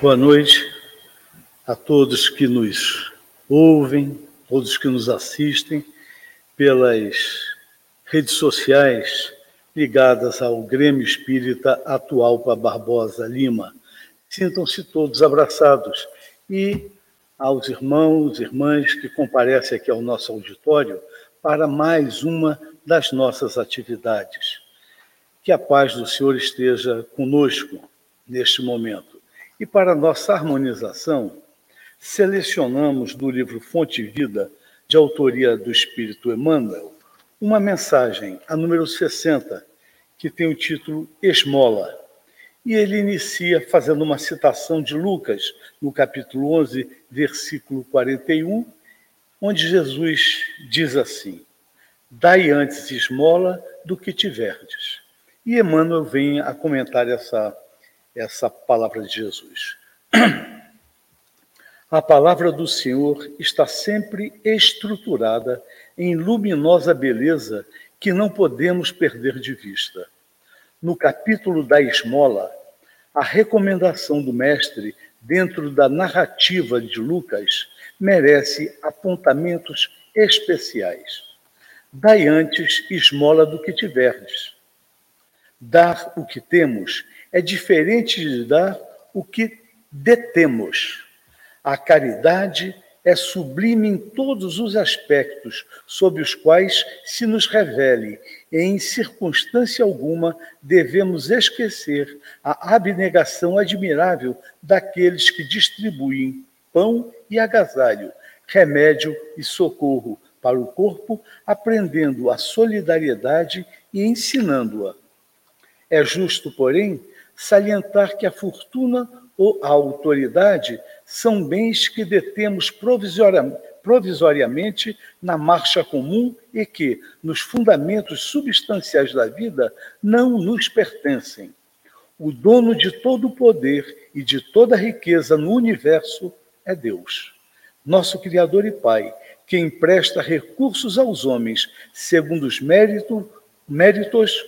Boa noite a todos que nos ouvem, todos que nos assistem pelas redes sociais ligadas ao Grêmio Espírita Atual para Barbosa Lima. Sintam-se todos abraçados e aos irmãos irmãs que comparecem aqui ao nosso auditório para mais uma das nossas atividades. Que a paz do Senhor esteja conosco neste momento. E para nossa harmonização, selecionamos do livro Fonte Vida, de autoria do Espírito Emmanuel, uma mensagem, a número 60, que tem o título Esmola. E ele inicia fazendo uma citação de Lucas, no capítulo 11, versículo 41, onde Jesus diz assim: Dai antes esmola do que tiverdes. E Emmanuel vem a comentar essa, essa palavra de Jesus. A palavra do Senhor está sempre estruturada em luminosa beleza que não podemos perder de vista. No capítulo da esmola, a recomendação do Mestre, dentro da narrativa de Lucas, merece apontamentos especiais. Dai antes esmola do que tiverdes. Dar o que temos é diferente de dar o que detemos. A caridade é sublime em todos os aspectos sob os quais se nos revele, e em circunstância alguma devemos esquecer a abnegação admirável daqueles que distribuem pão e agasalho, remédio e socorro para o corpo, aprendendo a solidariedade e ensinando-a. É justo, porém, salientar que a fortuna ou a autoridade são bens que detemos provisoriamente na marcha comum e que, nos fundamentos substanciais da vida, não nos pertencem. O dono de todo o poder e de toda a riqueza no universo é Deus, nosso Criador e Pai, que empresta recursos aos homens segundo os méritos, méritos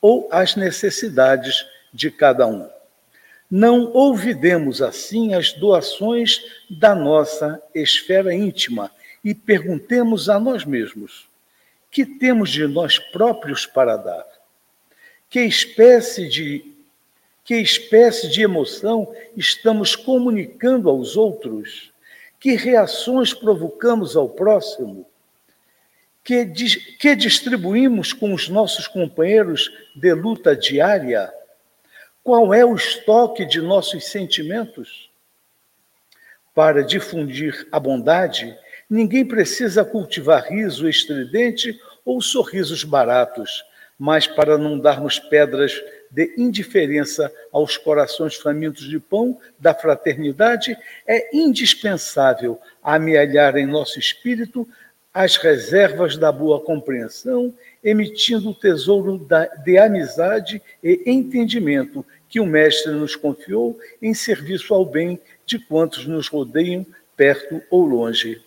ou as necessidades de cada um. Não olvidemos assim as doações da nossa esfera íntima e perguntemos a nós mesmos: que temos de nós próprios para dar? Que espécie de que espécie de emoção estamos comunicando aos outros? Que reações provocamos ao próximo? Que, que distribuímos com os nossos companheiros de luta diária? Qual é o estoque de nossos sentimentos? Para difundir a bondade, ninguém precisa cultivar riso estridente ou sorrisos baratos, mas para não darmos pedras de indiferença aos corações famintos de pão da fraternidade, é indispensável amealhar em nosso espírito as reservas da boa compreensão, emitindo o tesouro de amizade e entendimento que o Mestre nos confiou em serviço ao bem de quantos nos rodeiam, perto ou longe.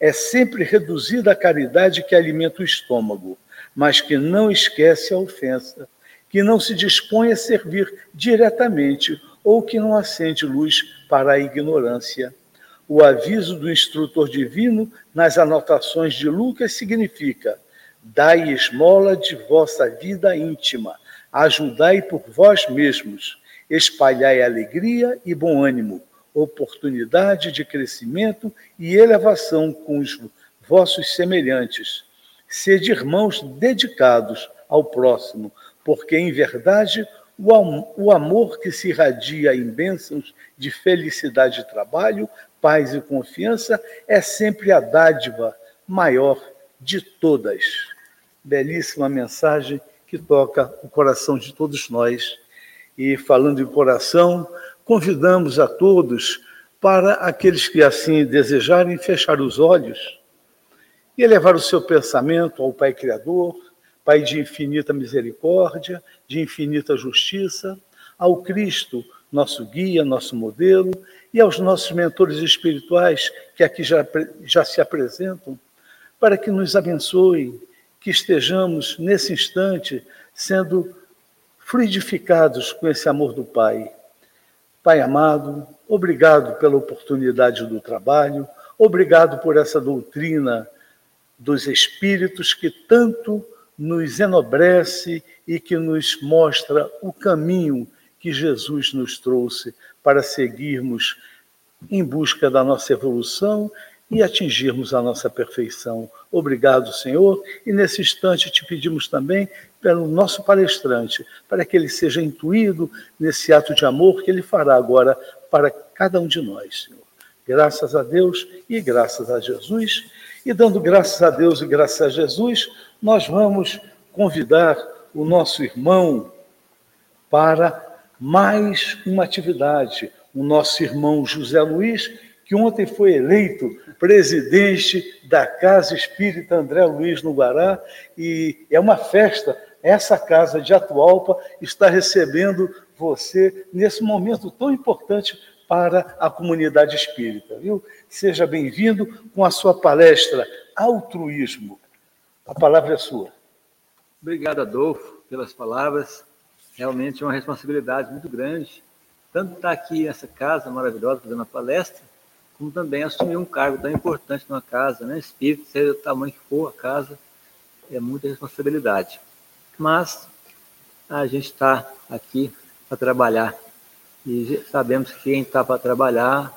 É sempre reduzida a caridade que alimenta o estômago, mas que não esquece a ofensa, que não se dispõe a servir diretamente ou que não acende luz para a ignorância. O aviso do instrutor divino nas anotações de Lucas significa: dai esmola de vossa vida íntima, ajudai por vós mesmos, espalhai alegria e bom ânimo, oportunidade de crescimento e elevação com os vossos semelhantes. Sede irmãos dedicados ao próximo, porque em verdade o amor que se irradia em bênçãos de felicidade e trabalho, paz e confiança é sempre a dádiva maior de todas. Belíssima mensagem que toca o coração de todos nós. E falando em coração, convidamos a todos para aqueles que assim desejarem fechar os olhos e elevar o seu pensamento ao Pai Criador, Pai de infinita misericórdia, de infinita justiça, ao Cristo, nosso guia, nosso modelo, e aos nossos mentores espirituais que aqui já, já se apresentam, para que nos abençoem, que estejamos nesse instante sendo fluidificados com esse amor do Pai. Pai amado, obrigado pela oportunidade do trabalho, obrigado por essa doutrina dos espíritos que tanto nos enobrece e que nos mostra o caminho que Jesus nos trouxe para seguirmos em busca da nossa evolução e atingirmos a nossa perfeição. Obrigado, Senhor. E nesse instante te pedimos também pelo nosso palestrante, para que ele seja intuído nesse ato de amor que ele fará agora para cada um de nós, Senhor. Graças a Deus e graças a Jesus. E dando graças a Deus e graças a Jesus, nós vamos convidar o nosso irmão para mais uma atividade. O nosso irmão José Luiz, que ontem foi eleito presidente da Casa Espírita André Luiz no Guará, e é uma festa. Essa casa de Atualpa está recebendo você nesse momento tão importante para a comunidade espírita, viu? Seja bem-vindo com a sua palestra Altruísmo. A palavra é sua. Obrigado, Adolfo, pelas palavras. Realmente é uma responsabilidade muito grande, tanto estar aqui nessa casa maravilhosa fazendo a palestra, como também assumir um cargo tão importante numa casa, né? Espírito, seja o tamanho que for a casa, é muita responsabilidade. Mas a gente está aqui para trabalhar e sabemos que quem está para trabalhar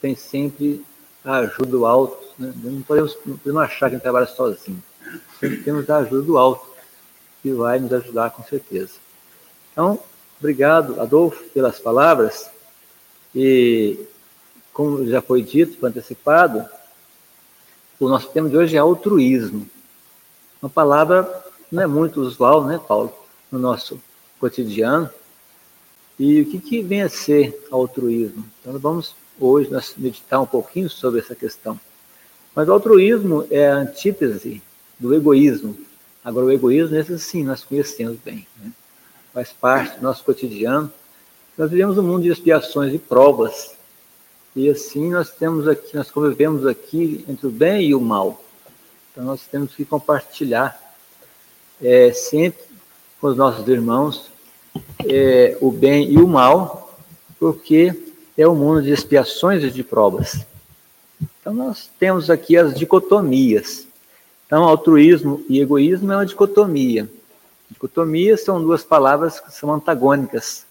tem sempre a ajuda do alto. Né? Não, podemos, não podemos achar que trabalha sozinho. Sempre temos a ajuda do alto que vai nos ajudar com certeza. Então, obrigado, Adolfo, pelas palavras. E, como já foi dito, foi antecipado, o nosso tema de hoje é altruísmo. Uma palavra não é muito usual, né, Paulo, no nosso cotidiano. E o que, que vem a ser altruísmo? Então, vamos hoje nós meditar um pouquinho sobre essa questão. Mas o altruísmo é a antítese do egoísmo. Agora, o egoísmo, esse sim, nós conhecemos bem. Né? Faz parte do nosso cotidiano. Nós vivemos um mundo de expiações e provas. E assim nós temos aqui, nós convivemos aqui entre o bem e o mal. Então nós temos que compartilhar é, sempre com os nossos irmãos é, o bem e o mal, porque é um mundo de expiações e de provas. Então nós temos aqui as dicotomias. Então, altruísmo e egoísmo é uma dicotomia. Dicotomia são duas palavras que são antagônicas.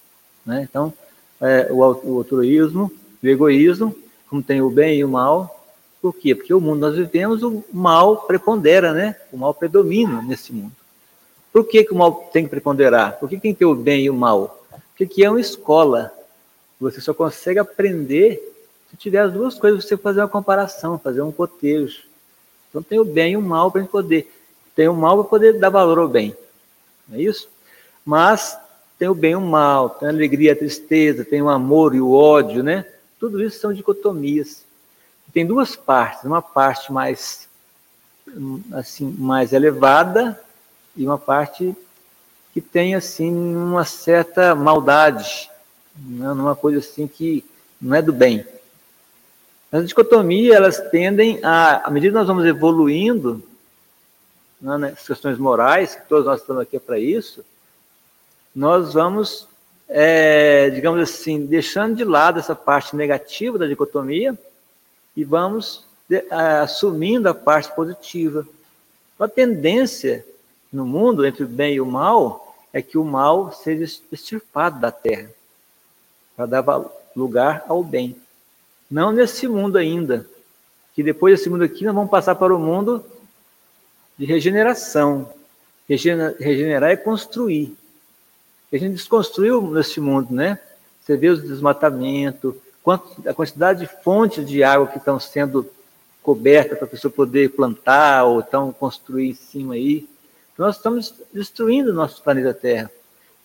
Né? Então, é, o altruísmo o egoísmo, como tem o bem e o mal, por quê? Porque o mundo nós vivemos, o mal prepondera, né? O mal predomina nesse mundo. Por que, que o mal tem que preponderar? Por que, que tem que ter o bem e o mal? Porque aqui é uma escola. Você só consegue aprender se tiver as duas coisas, você fazer uma comparação, fazer um cotejo. Então tem o bem e o mal para a gente poder. Tem o mal para poder dar valor ao bem. Não é isso? Mas tem o bem e o mal, tem a alegria e a tristeza, tem o amor e o ódio, né? Tudo isso são dicotomias. Tem duas partes, uma parte mais assim, mais elevada e uma parte que tem assim uma certa maldade, né? uma coisa assim que não é do bem. As dicotomias, elas tendem a, à medida que nós vamos evoluindo né, nas questões morais, que todos nós estamos aqui para isso, nós vamos, é, digamos assim, deixando de lado essa parte negativa da dicotomia e vamos de, assumindo a parte positiva. A tendência no mundo entre o bem e o mal é que o mal seja extirpado da terra, para dar lugar ao bem. Não nesse mundo ainda, que depois desse mundo aqui nós vamos passar para o mundo de regeneração. Regenerar é construir. A gente desconstruiu nesse mundo, né? Você vê os desmatamentos, a quantidade de fontes de água que estão sendo cobertas para a pessoa poder plantar ou então construir em cima aí. Então, nós estamos destruindo o nosso planeta Terra.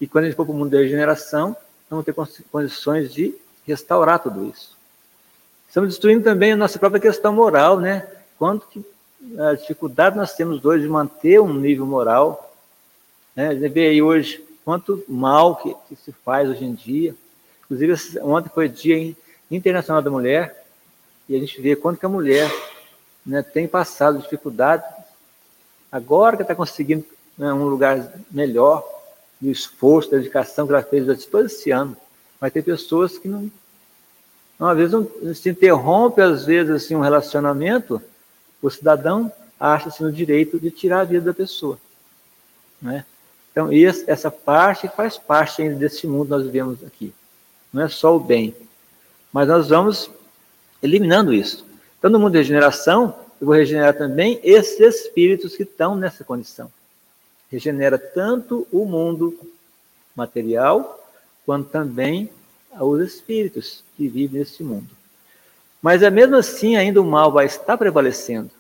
E quando a gente for para o mundo da regeneração, vamos ter condições de restaurar tudo isso. Estamos destruindo também a nossa própria questão moral, né? Quanto que a dificuldade nós temos hoje de manter um nível moral. Né? A gente vê aí hoje quanto mal que, que se faz hoje em dia. Inclusive, ontem foi Dia Internacional da Mulher, e a gente vê quanto que a mulher né, tem passado dificuldade, agora que está conseguindo né, um lugar melhor, do esforço, da dedicação que ela fez durante todo esse ano. Mas tem pessoas que não. Às vezes se interrompe, às vezes, assim, um relacionamento, o cidadão acha-se no direito de tirar a vida da pessoa. Né? Então, essa parte faz parte ainda desse mundo que nós vivemos aqui. Não é só o bem. Mas nós vamos eliminando isso. Então, no mundo de regeneração, eu vou regenerar também esses espíritos que estão nessa condição. Regenera tanto o mundo material, quanto também os espíritos que vivem nesse mundo. Mas é mesmo assim, ainda o mal vai estar prevalecendo.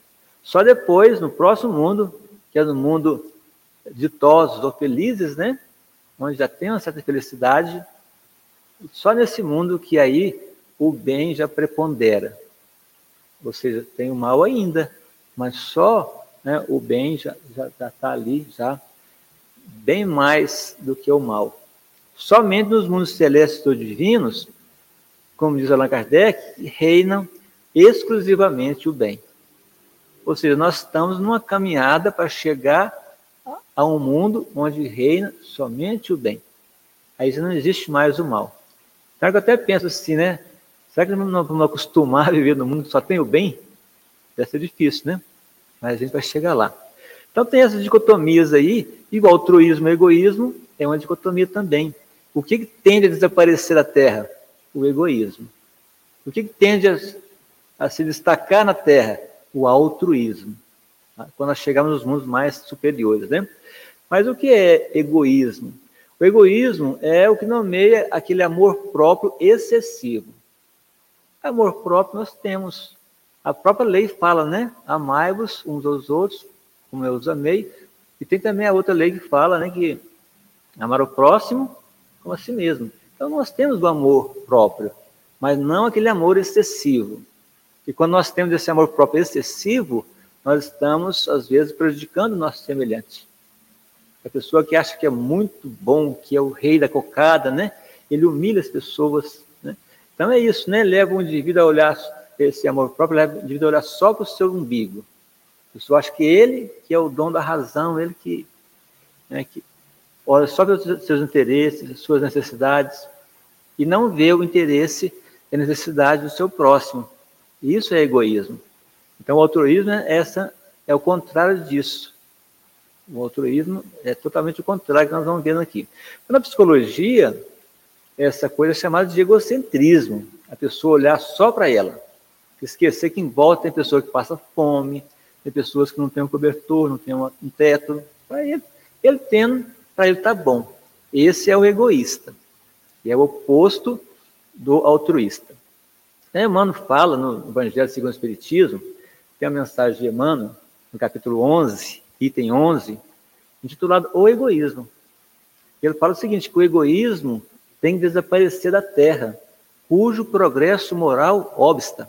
Só depois, no próximo mundo, que é no mundo ditosos ou felizes, né? Onde já tem uma certa felicidade, só nesse mundo que aí o bem já prepondera. Ou seja, tem o mal ainda, mas só né, o bem já está ali, já bem mais do que o mal. Somente nos mundos celestes ou divinos, como diz Allan Kardec, reinam exclusivamente o bem. Ou seja, nós estamos numa caminhada para chegar a um mundo onde reina somente o bem. Aí não existe mais o mal. Será que eu até penso assim, né? Será que não vamos acostumar a viver no mundo que só tem o bem? Deve ser difícil, né? Mas a gente vai chegar lá. Então tem essas dicotomias aí, igual altruísmo e egoísmo, é uma dicotomia também. O que, que tende a desaparecer da Terra? O egoísmo. O que, que tende a, a se destacar na Terra? O altruísmo. Quando nós chegamos nos mundos mais superiores, né? Mas o que é egoísmo? O egoísmo é o que nomeia aquele amor próprio excessivo. Amor próprio nós temos. A própria lei fala, né? Amai-vos uns aos outros, como eu os amei. E tem também a outra lei que fala, né? Que amar o próximo como a si mesmo. Então nós temos o amor próprio, mas não aquele amor excessivo. E quando nós temos esse amor próprio excessivo, nós estamos, às vezes, prejudicando o nosso semelhante. A pessoa que acha que é muito bom, que é o rei da cocada, né? Ele humilha as pessoas então é isso, né? Leva o indivíduo a olhar, esse amor próprio leva o indivíduo a olhar só para o seu umbigo. A pessoa acha que ele que é o dom da razão, ele que, né, que olha só para os seus interesses, suas necessidades, e não vê o interesse e a necessidade do seu próximo. Isso é egoísmo. Então o altruísmo é, essa, é o contrário disso. O altruísmo é totalmente o contrário que nós vamos vendo aqui. Na psicologia, essa coisa chamada de egocentrismo, a pessoa olhar só para ela, esquecer que em volta tem pessoa que passa fome, tem pessoas que não têm um cobertor, não têm um teto, para ele, ele tendo, para ele tá bom. Esse é o egoísta, e é o oposto do altruísta. Emmanuel fala no Evangelho segundo o Espiritismo, tem a mensagem de Emmanuel, no capítulo 11, item 11, intitulado O Egoísmo. Ele fala o seguinte, que o egoísmo tem que desaparecer da terra, cujo progresso moral obsta.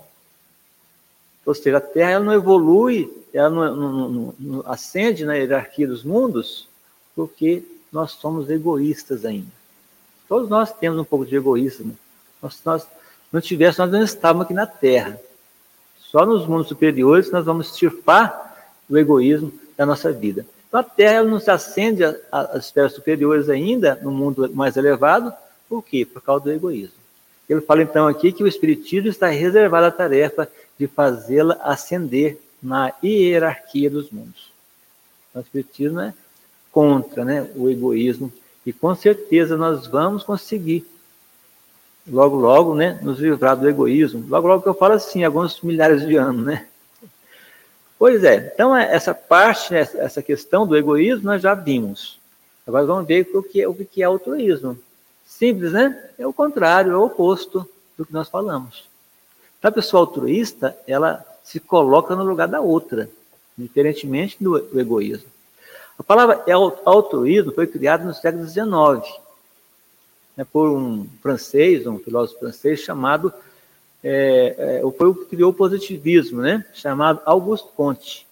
Ou seja, a terra ela não evolui, ela não, não, não, não ascende na hierarquia dos mundos, porque nós somos egoístas ainda. Todos nós temos um pouco de egoísmo. Se nós não tivéssemos, nós não estávamos aqui na Terra. Só nos mundos superiores nós vamos extirpar o egoísmo da nossa vida. Então a Terra não se acende às esferas superiores ainda, no mundo mais elevado, por quê? Por causa do egoísmo. Ele fala então aqui que o Espiritismo está reservado à tarefa de fazê-la ascender na hierarquia dos mundos. Então, o Espiritismo é contra né, o egoísmo e com certeza nós vamos conseguir logo, logo, né, nos livrar do egoísmo. Logo, logo que eu falo assim, alguns milhares de anos, né? Pois é, então é, essa parte, né, essa questão do egoísmo nós já vimos. Agora vamos ver o que é, o que é altruísmo. Simples, né? É o contrário, é o oposto do que nós falamos. Então, a pessoa altruísta, ela se coloca no lugar da outra, diferentemente do, do egoísmo. A palavra altruísmo foi criada no século XIX né, por um francês, um filósofo francês chamado, é, é, foi o que criou o positivismo, né, chamado Auguste Comte.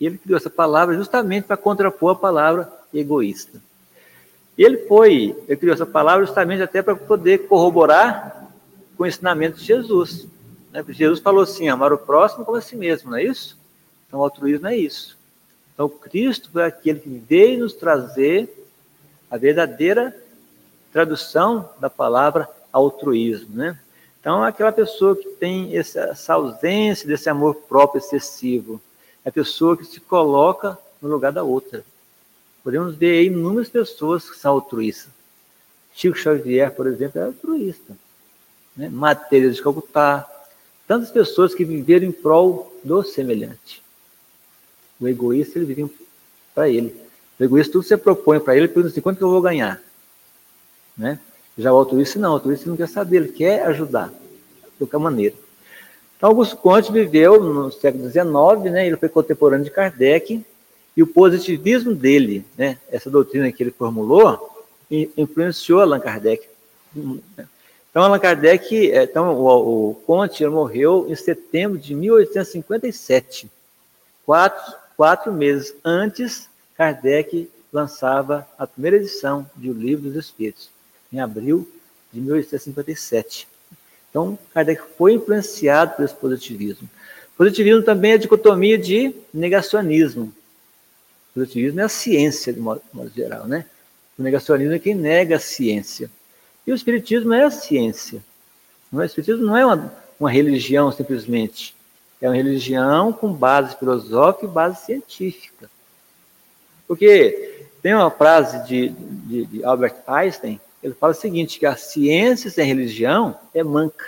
E ele criou essa palavra justamente para contrapor a palavra egoísta. Ele foi, ele criou essa palavra justamente até para poder corroborar com o ensinamento de Jesus. Né? Jesus falou assim: amar o próximo como a si mesmo, não é isso? Então, o altruísmo é isso. Então, Cristo foi aquele que veio nos trazer a verdadeira tradução da palavra altruísmo, né? Então, aquela pessoa que tem essa, ausência desse amor próprio excessivo, é a pessoa que se coloca no lugar da outra. Podemos ver aí inúmeras pessoas que são altruístas. Chico Xavier, por exemplo, é altruísta. Né? De Calcutá. Tantas pessoas que viveram em prol do semelhante. O egoísta, ele vive para ele. O egoísta, tudo que você propõe para ele, ele pergunta assim, quanto que eu vou ganhar? Né? Já o altruísta não, o altruísta não quer saber, ele quer ajudar, de qualquer maneira. Então, Augusto Conte viveu no século XIX, né, ele foi contemporâneo de Kardec, e o positivismo dele, né, essa doutrina que ele formulou, influenciou Allan Kardec. Então, Allan Kardec, é, então, o, o Conte morreu em setembro de 1857, quatro, quatro meses antes, Kardec lançava a primeira edição de O Livro dos Espíritos, em abril de 1857. Então, Kardec foi influenciado pelo positivismo. Positivismo também é a dicotomia de negacionismo. Positivismo é a ciência, de modo, de modo geral, né? O negacionismo é quem nega a ciência. E o espiritismo é a ciência. O espiritismo não é uma, uma religião simplesmente. É uma religião com base filosófica e base científica. Porque tem uma frase de, de, de Albert Einstein, ele fala o seguinte, que a ciência sem religião é manca.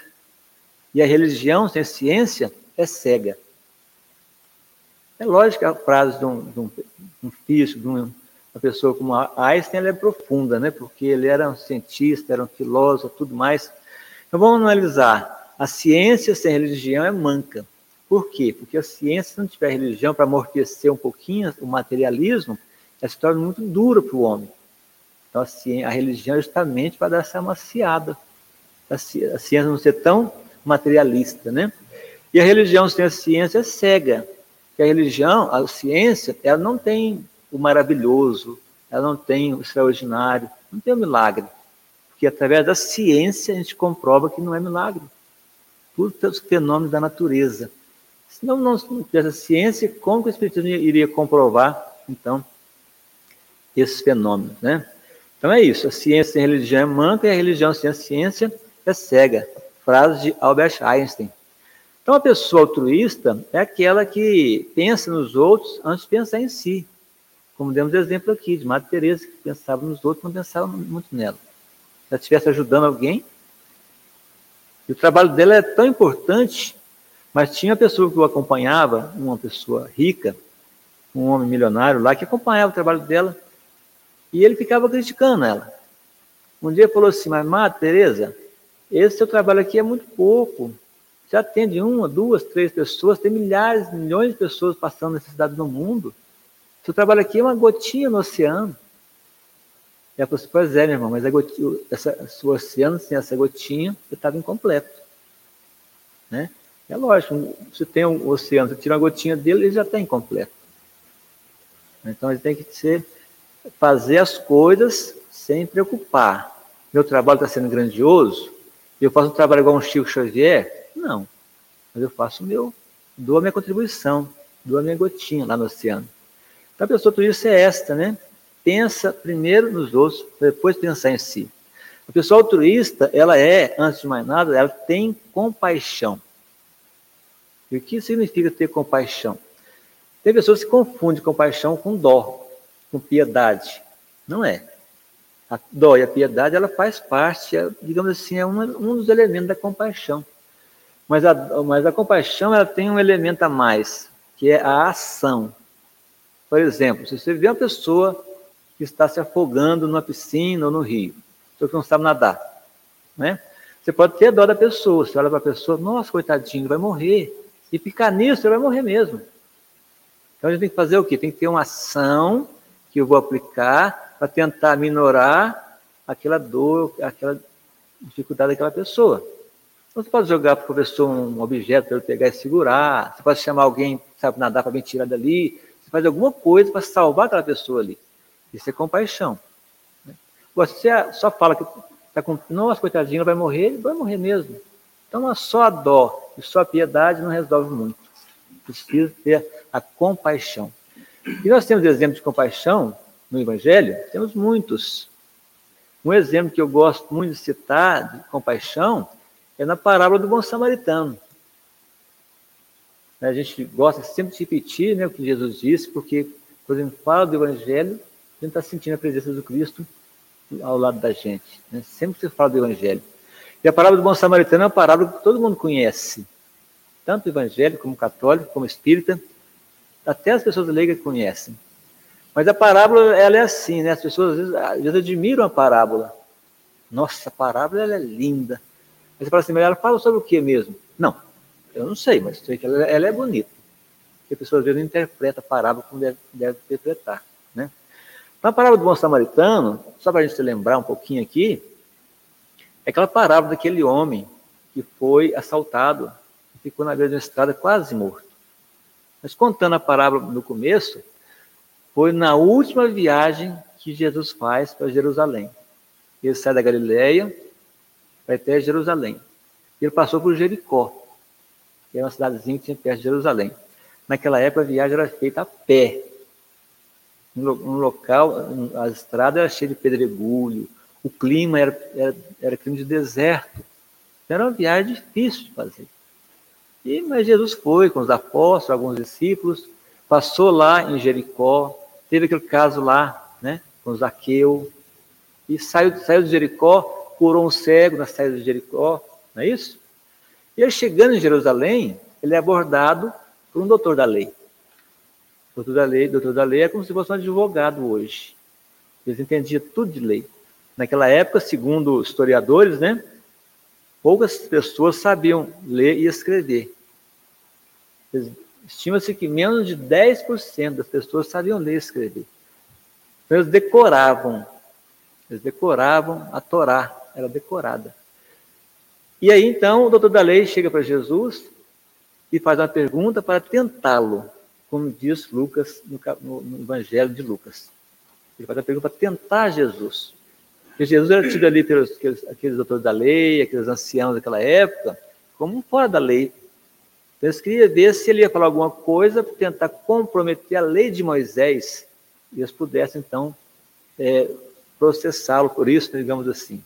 E a religião sem ciência é cega. É lógico que a frase de um, de um, um físico, de uma pessoa como Einstein, é profunda, né? porque ele era um cientista, era um filósofo, tudo mais. Então vamos analisar. A ciência sem religião é manca. Por quê? Porque a ciência, se não tiver religião para amortecer um pouquinho o materialismo, ela se torna muito dura para o homem. Então, a, a religião é justamente para dar essa amaciada. A ciência não ser tão materialista, né? E a religião sem a ciência é cega que a religião, a ciência, ela não tem o maravilhoso, ela não tem o extraordinário, não tem o milagre. Porque através da ciência a gente comprova que não é milagre. Tudo os fenômenos da natureza. Se não, não tivesse a ciência, como que o Espiritismo iria comprovar, então, esses fenômenos, né? Então é isso, a ciência sem religião é manca e a religião sem a ciência é cega. Frase de Albert Einstein. Então, a pessoa altruísta é aquela que pensa nos outros antes de pensar em si. Como demos exemplo aqui, de Madre Teresa, que pensava nos outros, não pensava muito nela. Se ela estivesse ajudando alguém, e o trabalho dela é tão importante, mas tinha uma pessoa que o acompanhava, uma pessoa rica, um homem milionário lá, que acompanhava o trabalho dela, e ele ficava criticando ela. Um dia falou assim, mas Madre Teresa, esse seu trabalho aqui é muito pouco, você atende uma, duas, três pessoas, tem milhares, milhões de pessoas passando necessidade no mundo. Seu trabalho aqui é uma gotinha no oceano. E ela falou assim, pois é, meu irmão, mas a gotinha, essa, o oceano sem essa gotinha, você estava incompleto. Né? É lógico, se tem um oceano, você tira uma gotinha dele, ele já está incompleto. Então ele tem que ser, fazer as coisas sem preocupar. Meu trabalho está sendo grandioso, eu faço um trabalho igual um Chico Xavier, não. Mas eu faço o meu, dou a minha contribuição, dou a minha gotinha lá no oceano. Então a pessoa turista é esta, né? Pensa primeiro nos outros, depois pensar em si. A pessoa altruísta, ela é, antes de mais nada, ela tem compaixão. E o que significa ter compaixão? Tem pessoas que confundem compaixão com dó, com piedade. Não é. A dó e a piedade, ela faz parte, é, digamos assim, é um, um dos elementos da compaixão. Mas a, mas a compaixão ela tem um elemento a mais, que é a ação. Por exemplo, se você vê uma pessoa que está se afogando numa piscina ou no rio, pessoa que não sabe nadar, né? Você pode ter dó da pessoa, você olha para a pessoa, nossa, coitadinho, vai morrer. E ficar nisso, ele vai morrer mesmo. Então a gente tem que fazer o quê? Tem que ter uma ação que eu vou aplicar para tentar minorar aquela dor, aquela dificuldade daquela pessoa. Então, você pode jogar para o professor um objeto para ele pegar e segurar, você pode chamar alguém sabe nadar para vir tirar dali, você faz alguma coisa para salvar aquela pessoa ali. Isso é compaixão. Né? Você só fala que está com, nossa, coitadinho, vai morrer, ele vai morrer mesmo. Então, só a dó e só a piedade não resolve muito. Precisa ter a compaixão. E nós temos exemplos de compaixão no Evangelho, temos muitos. Um exemplo que eu gosto muito de citar, de compaixão, é na parábola do bom samaritano. A gente gosta sempre de repetir né, o que Jesus disse, porque quando a gente fala do Evangelho, a gente está sentindo a presença do Cristo ao lado da gente. Né? Sempre se fala do Evangelho. E a parábola do bom samaritano é uma parábola que todo mundo conhece, tanto evangélico como católico, como espírita, até as pessoas leigas conhecem. Mas a parábola, ela é assim, né? As pessoas às vezes, às vezes admiram a parábola. Nossa, a parábola ela é linda. Aí você fala assim, mas ela fala sobre o que mesmo? Não, eu não sei, mas sei que ela, ela é bonita. Porque a pessoa às vezes não interpreta a parábola como deve, deve interpretar. Né? Na parábola do bom samaritano, só para a gente se lembrar um pouquinho aqui, é aquela parábola daquele homem que foi assaltado ficou na beira de uma estrada quase morto. Mas contando a parábola no começo, foi na última viagem que Jesus faz para Jerusalém. Ele sai da Galileia, vai até Jerusalém. Ele passou por Jericó, que é uma cidadezinha que tinha perto de Jerusalém. Naquela época a viagem era feita a pé. Um local, a estrada era cheia de pedregulho, o clima era, era, era clima de deserto. Então, era uma viagem difícil de fazer. E, mas Jesus foi com os apóstolos, alguns discípulos, passou lá em Jericó, teve aquele caso lá, né, com Zaqueu, e saiu, saiu de Jericó, curou um cego na saída de Jericó, não é isso? E ele chegando em Jerusalém, ele é abordado por um doutor da lei. Doutor da lei, doutor da lei é como se fosse um advogado hoje. Eles entendiam tudo de lei. Naquela época, segundo historiadores, né, poucas pessoas sabiam ler e escrever. Estima-se que menos de 10% das pessoas sabiam ler e escrever. Então, eles decoravam, eles decoravam a Torá, era decorada. E aí, então, o doutor da lei chega para Jesus e faz uma pergunta para tentá-lo, como diz Lucas no, no, Evangelho de Lucas. Ele faz a pergunta para tentar Jesus. Jesus era tido ali pelos aqueles, aqueles doutores da lei, aqueles anciãos daquela época, como fora da lei. Então, eles queriam ver se ele ia falar alguma coisa para tentar comprometer a lei de Moisés e eles pudessem, então, é, processá-lo por isso, digamos assim.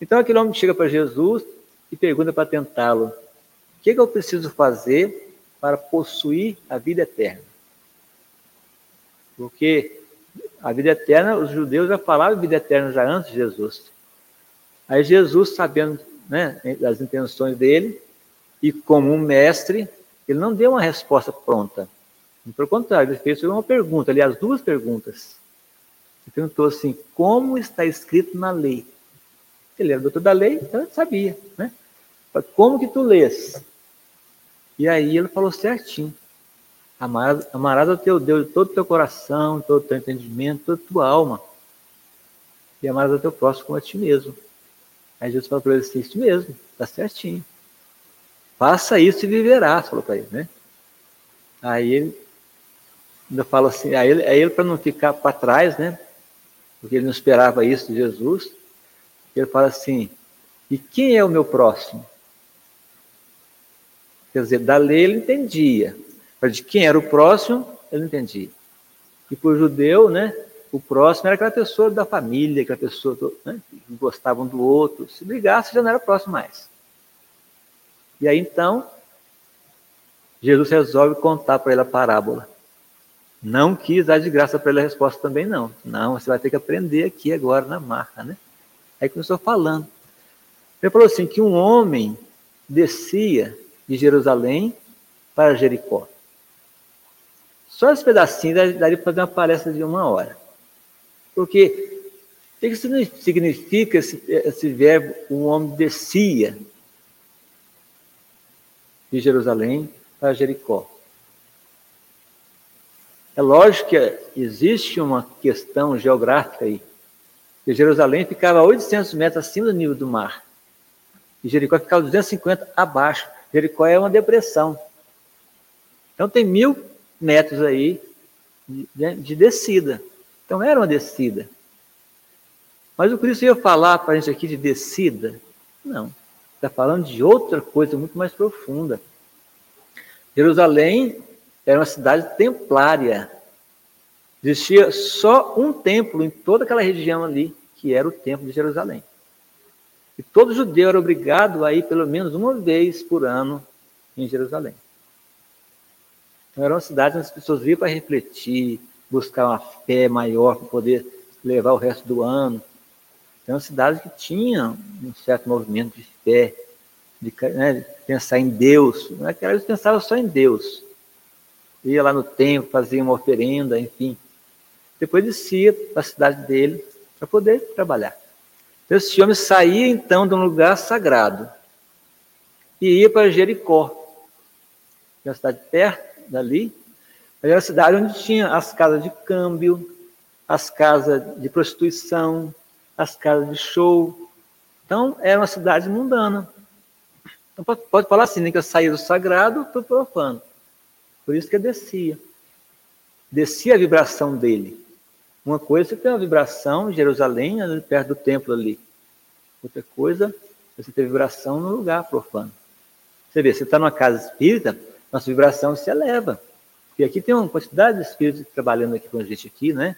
Então, aquele homem chega para Jesus e pergunta para tentá-lo: O que, que eu preciso fazer para possuir a vida eterna? Porque a vida eterna, os judeus já falavam vida eterna já antes de Jesus. Aí Jesus, sabendo né, das intenções dele, e como um mestre, ele não deu uma resposta pronta. Pelo contrário, ele fez uma pergunta, aliás, duas perguntas. Ele perguntou assim: como está escrito na lei? Ele era doutor da lei, então sabia, né? Como que tu lês? E aí ele falou certinho. Amarás, amarás ao teu Deus de todo o teu coração, todo o teu entendimento, toda a tua alma. E amarás ao teu próximo como a ti mesmo. Aí Jesus falou para ele assim, isso mesmo, está certinho. Faça isso e viverás, falou para ele, né? Aí ele ainda fala assim, aí ele, ele para não ficar para trás, né? Porque ele não esperava isso de Jesus, ele fala assim, e quem é o meu próximo? Quer dizer, da lei ele entendia, mas de quem era o próximo, ele não entendia. E o judeu, né, o próximo era aquela pessoa da família, aquela pessoa né, que gostavam do outro. Se brigasse, já não era próximo mais. E aí então, Jesus resolve contar para ele a parábola. Não quis dar de graça para ele a resposta também, não. Não, você vai ter que aprender aqui agora na marca, né? Aí começou falando. Ele falou assim: que um homem descia de Jerusalém para Jericó. Só esse pedacinho daria para fazer uma palestra de uma hora. Porque o que significa esse, esse verbo, um homem descia de Jerusalém para Jericó? É lógico que existe uma questão geográfica aí. Que Jerusalém ficava a 800 metros acima do nível do mar. E Jericó ficava 250 abaixo. Jericó é uma depressão. Então tem mil metros aí de, de descida. Então era uma descida. Mas o Cristo ia falar para a gente aqui de descida? Não. Está falando de outra coisa muito mais profunda. Jerusalém era uma cidade templária. Existia só um templo em toda aquela região ali, que era o templo de Jerusalém. E todo judeu era obrigado a ir pelo menos uma vez por ano em Jerusalém. Então era uma cidade onde as pessoas iam para refletir, buscar uma fé maior para poder levar o resto do ano. Então, é uma cidade que tinha um certo movimento de fé, de, né, de pensar em Deus. Naquela é eles pensavam só em Deus. Ia lá no templo, fazia uma oferenda, enfim. Depois descia para a cidade dele para poder trabalhar. Então, esse homem saía então de um lugar sagrado e ia para Jericó, que é uma cidade perto dali. Era uma cidade onde tinha as casas de câmbio, as casas de prostituição, as casas de show. Então, era uma cidade mundana. Então, pode, falar assim, né, que eu saía do sagrado para o profano. Por isso que eu descia. Descia a vibração dele. Uma coisa você tem uma vibração em Jerusalém, perto do templo ali. Outra coisa, você tem vibração no lugar profano. Você vê, você está numa casa espírita, nossa vibração se eleva. Porque aqui tem uma quantidade de espíritos trabalhando aqui com a gente aqui, né?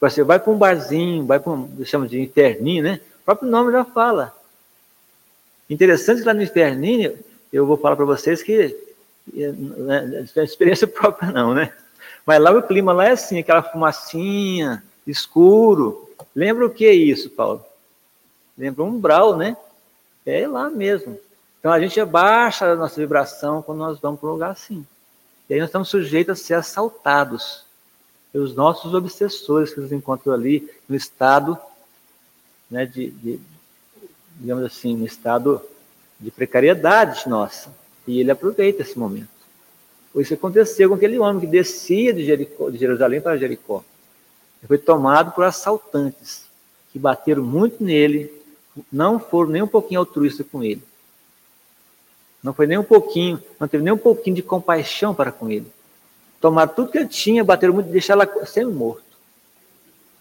Você vai para um barzinho, vai para um, chama de interninho, né? O próprio nome já fala. Interessante que lá no interninho, eu vou falar para vocês que né, não é experiência própria não, né? Mas lá o clima lá é assim, aquela fumacinha, escuro. Lembra o que é isso, Paulo? Lembra um umbral, né? É lá mesmo. Então a gente abaixa a nossa vibração quando nós vamos para um lugar assim. E aí nós estamos sujeitos a ser assaltados pelos nossos obsessores que nos encontram ali no estado, né, de, de, digamos assim, no estado de precariedade nossa. E ele aproveita esse momento. Isso aconteceu com aquele homem que descia de, Jericó, de Jerusalém para Jericó. Ele foi tomado por assaltantes que bateram muito nele, não foram nem um pouquinho altruístas com ele. Não foi nem um pouquinho, não teve nem um pouquinho de compaixão para com ele. Tomaram tudo que ele tinha, bateram muito e deixaram ele semi-morto.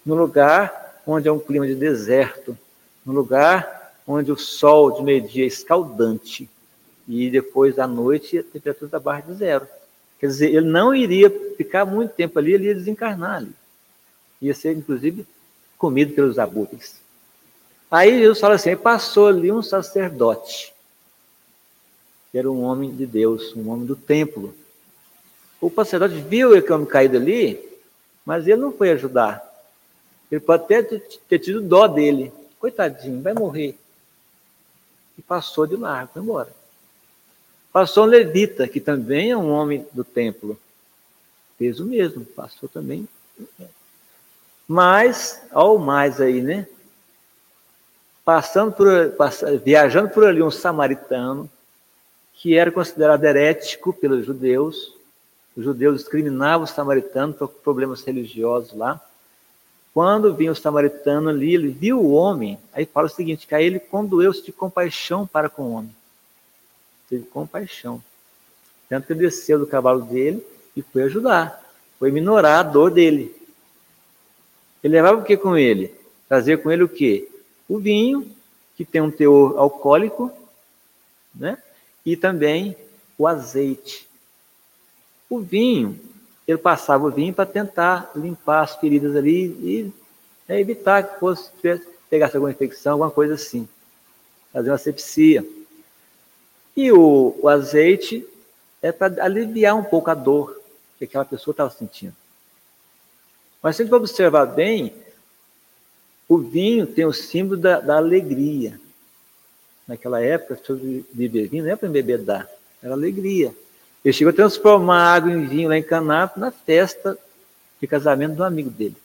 No lugar onde é um clima de deserto, no lugar onde o sol de meio-dia é escaldante e depois da noite a temperatura está abaixo de zero. Quer dizer, ele não iria ficar muito tempo ali, ele ia desencarnar ali. Ia ser, inclusive, comido pelos abutres. Aí Jesus fala assim: passou ali um sacerdote, que era um homem de Deus, um homem do templo. O sacerdote viu aquele homem caído ali, mas ele não foi ajudar. Ele pode até ter tido dó dele. Coitadinho, vai morrer. E passou de largo, foi embora. Passou um levita, que também é um homem do templo. Fez o mesmo, passou também. Mas, ao mais aí, né? Passando por, viajando por ali um samaritano, que era considerado herético pelos judeus. Os judeus discriminavam os samaritanos por problemas religiosos lá. Quando vinha o samaritano ali, ele viu o homem, aí fala o seguinte, que ele condoeu-se de compaixão para com o homem teve compaixão. Tanto que desceu do cavalo dele e foi ajudar, foi minorar a dor dele. Ele levava o que com ele? Trazer com ele o que? O vinho, que tem um teor alcoólico, né? E também o azeite. O vinho, ele passava o vinho para tentar limpar as feridas ali e né, evitar que fosse pegasse alguma infecção, alguma coisa assim. Fazer uma sepsia. E o, o azeite é para aliviar um pouco a dor que aquela pessoa estava sentindo. Mas se a gente observar bem, o vinho tem o símbolo da, da alegria. Naquela época, pessoas beber vinho não é para embebedar, era alegria. Ele chegou a transformar água em vinho lá em Caná na festa de casamento do amigo dele.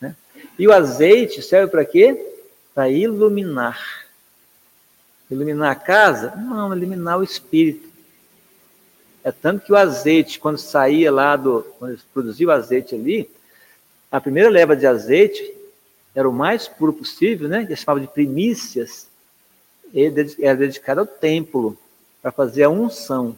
Né? E o azeite serve para quê? Para iluminar. Iluminar a casa? Não, iluminar o espírito. É tanto que o azeite, quando saía lá do. Quando eles produziam o azeite ali, a primeira leva de azeite era o mais puro possível, né? Que chamava de primícias. Ele era dedicado ao templo, para fazer a unção.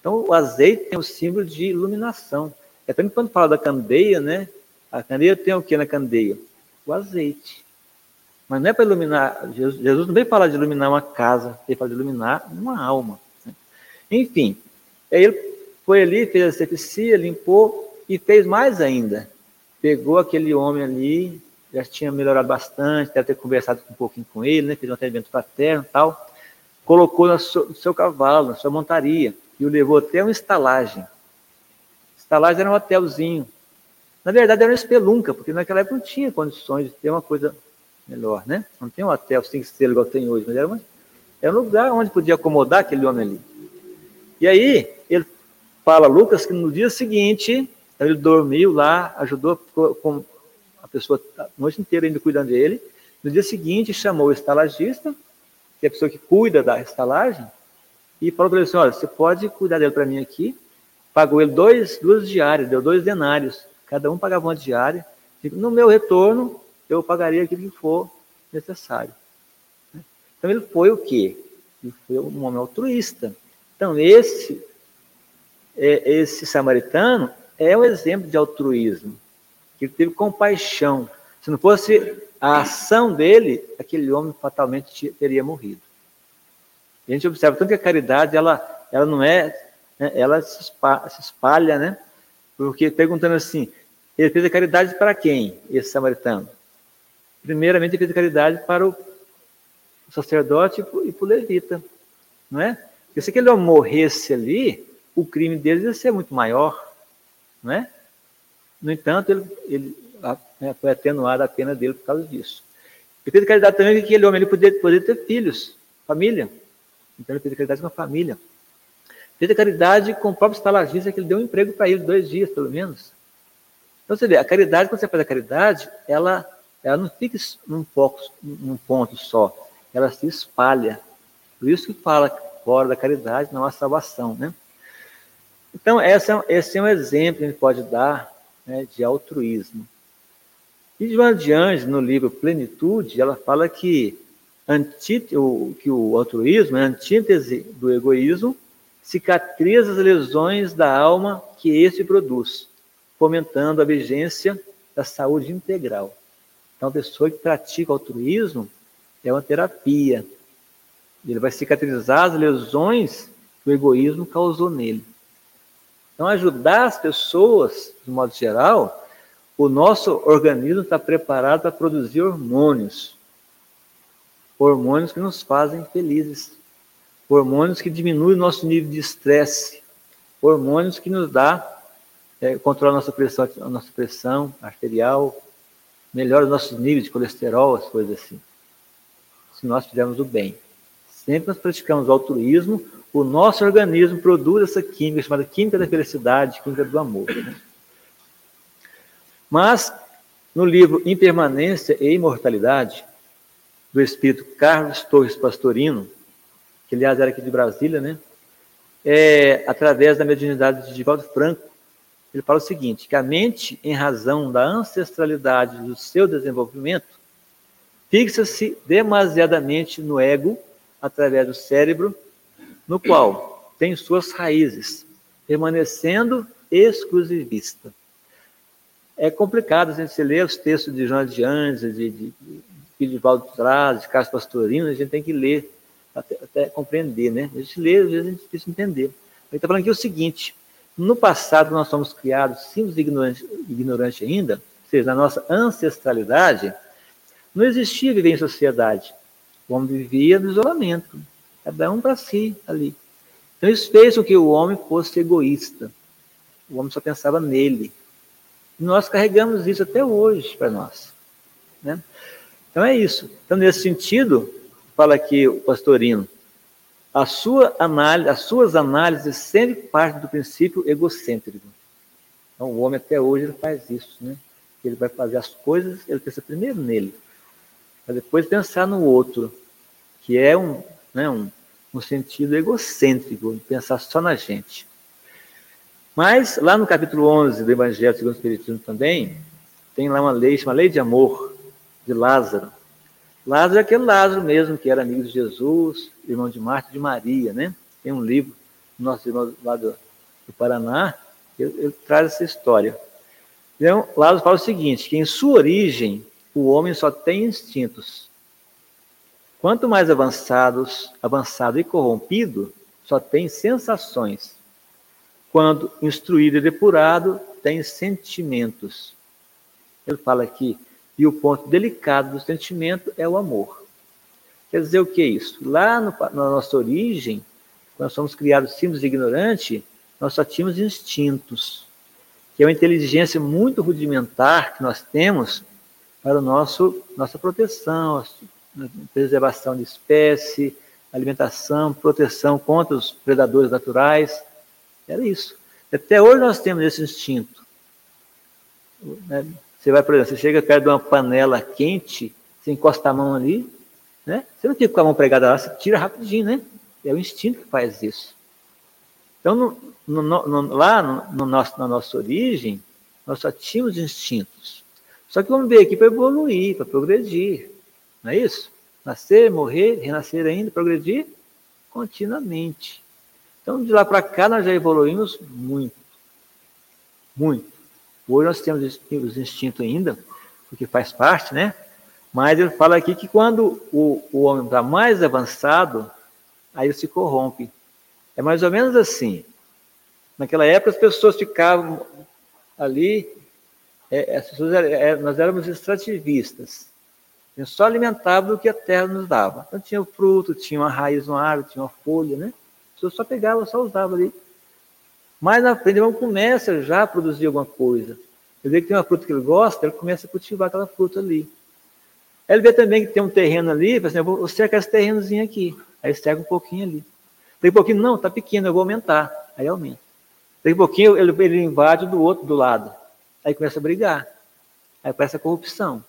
Então, o azeite tem o símbolo de iluminação. É tanto quando fala da candeia, né? A candeia tem o que na candeia? O azeite. Mas não é para iluminar, Jesus, Jesus não falar de iluminar uma casa, ele fala de iluminar uma alma. Né? Enfim, ele foi ali, fez a sepsia, limpou e fez mais ainda. Pegou aquele homem ali já tinha melhorado bastante, deve ter conversado um pouquinho com ele, né, fez um atendimento fraterno e tal, colocou no seu, no seu cavalo, na sua montaria, e o levou até uma estalagem. Estalagem era um hotelzinho. Na verdade, era uma espelunca, porque naquela época não tinha condições de ter uma coisa melhor, né? Não tem um hotel cinco estrelas igual tem hoje, mas era, uma, era um lugar onde podia acomodar aquele homem ali. E aí, ele fala, Lucas, que no dia seguinte, ele dormiu lá, ajudou com pessoa a noite inteira ainda cuidando dele. No dia seguinte, chamou o estalagista, que é a pessoa que cuida da estalagem, e falou para ele assim: olha, você pode cuidar dele para mim aqui. Pagou ele dois, duas diárias, deu dois denários. Cada um pagava uma diária. No meu retorno, eu pagaria aquilo que for necessário. Então ele foi o quê? Ele foi um homem altruísta. Então esse, é, esse samaritano é um exemplo de altruísmo. Que ele teve compaixão. Se não fosse a ação dele, aquele homem fatalmente teria morrido. A gente observa tanto que a caridade, ela, ela não é, né, ela se espalha, se espalha, né? Porque perguntando assim, ele fez a caridade para quem, esse samaritano? Primeiramente, ele fez a caridade para o sacerdote e para o levita, não é? Porque se aquele homem morresse ali, o crime dele ia ser muito maior, não é? No entanto, ele, ele né, foi atenuada a pena dele por causa disso. Ele fez a caridade também que aquele homem ele poderia, poderia ter filhos, família. Então ele fez a caridade com a família. Fez a caridade com o próprio estalagista, que ele deu um emprego para ele, dois dias pelo menos. Então você vê, a caridade, quando você faz a caridade, ela, ela não fica num, foco, num ponto só, ela se espalha. Por isso que fala fora da caridade não há salvação, né? Então, essa, esse é um exemplo que a gente pode dar né, de altruísmo. E Joana de Anjos, no livro Plenitude, ela fala que o, que o altruísmo é antítese do egoísmo, cicatriza as lesões da alma que esse produz, fomentando a vigência da saúde integral. Então, a pessoa que pratica altruísmo é uma terapia. Ele vai cicatrizar as lesões que o egoísmo causou nele. Então, ajudar as pessoas, de modo geral, o nosso organismo está preparado para produzir hormônios hormônios que nos fazem felizes, hormônios que diminuem o nosso nível de estresse, hormônios que nos dá é, controla a nossa pressão, a nossa pressão arterial, melhora os nossos níveis de colesterol, as coisas assim. Se nós fizermos o bem. Sempre nós praticamos o altruísmo, o nosso organismo produz essa química chamada química da felicidade, química do amor. Né? Mas, no livro Impermanência e Imortalidade, do espírito Carlos Torres Pastorino, que aliás era aqui de Brasília, né? É, através da mediunidade de Divaldo Franco, ele fala o seguinte, que a mente, em razão da ancestralidade do seu desenvolvimento, fixa-se demasiadamente no ego, através do cérebro, no qual tem suas raízes, permanecendo exclusivista. É complicado a gente ler os textos de João de Anjos, de, Divaldo traz, de Carlos Pastorino, a gente tem que ler até, até, compreender, né? A gente lê, às vezes a gente difícil entender. Ele está falando aqui o seguinte: no passado nós somos criados simples e ignorantes, ignorante ainda, ou seja, na nossa ancestralidade, não existia viver em sociedade. O homem vivia no isolamento, cada um para si ali. Então isso fez com que o homem fosse egoísta. O homem só pensava nele. E nós carregamos isso até hoje para nós. Né? Então é isso. Então, nesse sentido, fala aqui o pastorino, a sua análise, as suas análises sempre partem do princípio egocêntrico. Então, o homem até hoje ele faz isso, né? Ele vai fazer as coisas, ele pensa primeiro nele, para depois pensar no outro, que é um, né, um, um sentido egocêntrico, de pensar só na gente. Mas, lá no capítulo 11 do Evangelho segundo o Espiritismo também, tem lá uma lei, uma lei de amor, de Lázaro. Lázaro é aquele Lázaro mesmo, que era amigo de Jesus, irmão de Marta e de Maria, né? Tem um livro, nosso irmão lá do, do Paraná, ele, ele, traz essa história. Então, Lázaro fala o seguinte, que em sua origem, o homem só tem instintos. Quanto mais avançados, avançado e corrompido, só tem sensações. Quando instruído e depurado, tem sentimentos. Ele fala aqui, E o ponto delicado do sentimento é o amor. Quer dizer o que é isso? Lá no, na nossa origem, quando somos criados simples e ignorantes, nós só tínhamos instintos, que é uma inteligência muito rudimentar que nós temos para o nosso nossa proteção, preservação de espécie, alimentação, proteção contra os predadores naturais. Era isso. Até hoje nós temos esse instinto. Né? Você vai, por exemplo, você chega perto de uma panela quente, você encosta a mão ali, né? Você não fica com a mão pregada lá, você tira rapidinho, né? É o instinto que faz isso. Então, no, no, no, lá no, nosso, na nossa origem, nós só tínhamos instintos. Só que vamos ver aqui para evoluir, para progredir. Não é isso? Nascer, morrer, renascer ainda, progredir continuamente. Então, de lá para cá, nós já evoluímos muito. Muito. Hoje nós temos os instintos ainda, porque faz parte, né? Mas ele fala aqui que quando o, o homem está mais avançado, aí ele se corrompe. É mais ou menos assim. Naquela época as pessoas ficavam ali, é, as pessoas, é, nós éramos extrativistas. Gente só alimentava do que a terra nos dava. Então tinha o fruto, tinha uma raiz uma árvore, tinha uma folha, né? Pessoas só pegavam, só usavam ali. Mais na frente, ele começa já a produzir alguma coisa. Ele vê que tem uma fruta que ele gosta, ele começa a cultivar aquela fruta ali. Ele vê também que tem um terreno ali, fala assim, eu vou cercar esse terrenozinho aqui. Aí cerca um pouquinho ali. Daqui a pouquinho, não, está pequeno, eu vou aumentar. Aí aumenta. Daqui a pouquinho ele, ele invade do outro do lado. Aí começa a brigar. Aí começa a corrupção.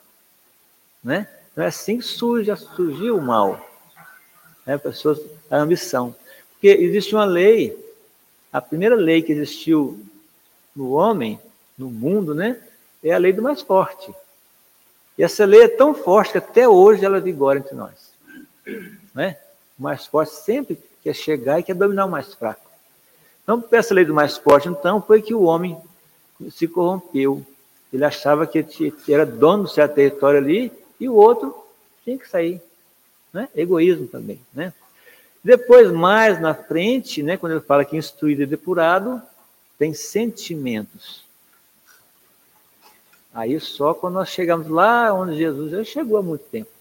Né? Então é assim que surge, surgiu o mal. Né? Pessoas, a ambição. Porque existe uma lei, a primeira lei que existiu no homem, no mundo, né? É a lei do mais forte. E essa lei é tão forte que até hoje ela vigora entre nós. Né? O mais forte sempre quer chegar e quer dominar o mais fraco. Então, essa lei do mais forte, então, foi que o homem se corrompeu. Ele achava que era dono do certo território ali e o outro tinha que sair. Né? Egoísmo também. Né? Depois, mais na frente, né, quando ele fala que instruído e depurado, tem sentimentos. Aí só quando nós chegamos lá onde Jesus já chegou há muito tempo,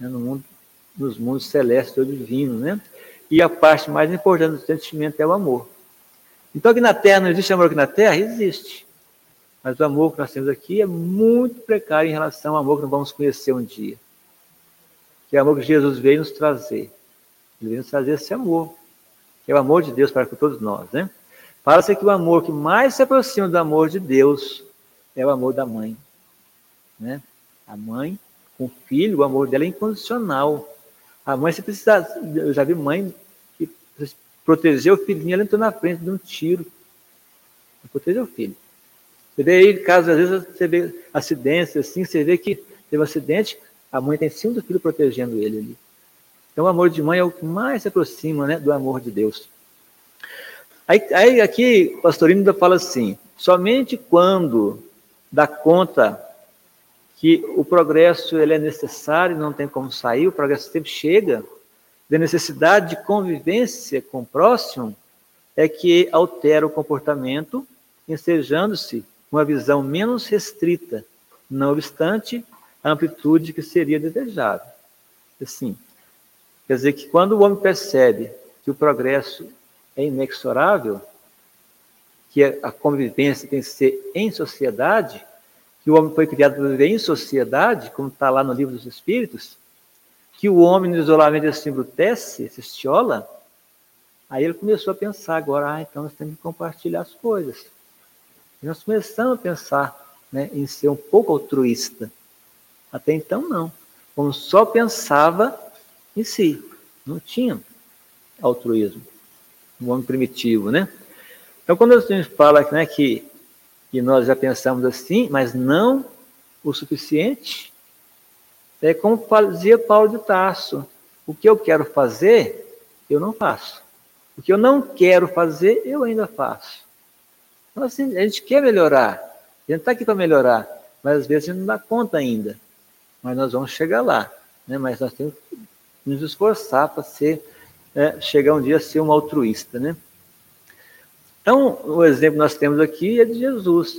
né, no mundo, nos mundos celestes ou divinos, né? E a parte mais importante do sentimento é o amor. Então aqui na Terra não existe amor aqui na Terra? Existe. Mas o amor que nós temos aqui é muito precário em relação ao amor que nós vamos conhecer um dia. Que é o amor que Jesus veio nos trazer. Ele veio nos trazer esse amor, que é o amor de Deus para todos nós, né? Fala-se que o amor que mais se aproxima do amor de Deus é o amor da mãe. Né? A mãe com o filho, o amor dela é incondicional. A mãe, você precisa. Eu já vi mãe que protegeu o filhinho, ela entrou na frente de um tiro. Protegeu o filho. Você vê aí, casos, às vezes, você vê acidentes assim, você vê que teve um acidente, a mãe tem cinco filhos protegendo ele ali. Então, o amor de mãe é o que mais se aproxima né, do amor de Deus. Aí, aí aqui, o pastorino fala assim: somente quando dá conta que o progresso ele é necessário, não tem como sair, o progresso sempre chega, da necessidade de convivência com o próximo, é que altera o comportamento, ensejando-se uma visão menos restrita, não obstante a amplitude que seria desejável. Assim, quer dizer que quando o homem percebe que o progresso é inexorável, que a convivência tem que ser em sociedade, que o homem foi criado para viver em sociedade, como está lá no livro dos Espíritos, que o homem no isolamento se embrutece, se estiola, aí ele começou a pensar agora, ah, então nós temos que compartilhar as coisas. E nós começamos a pensar né, em ser um pouco altruísta. Até então, não. Como só pensava em si, não tinha altruísmo. O homem primitivo, né? Então, quando a gente fala né, que, que nós já pensamos assim, mas não o suficiente, é como fazia Paulo de Tarso. O que eu quero fazer, eu não faço. O que eu não quero fazer, eu ainda faço. Então, assim, a gente quer melhorar. A gente está aqui para melhorar, mas às vezes a gente não dá conta ainda. Mas nós vamos chegar lá. Né? Mas nós temos que nos esforçar para ser, é, chegar um dia a ser um altruísta. Né? Então, o exemplo que nós temos aqui é de Jesus.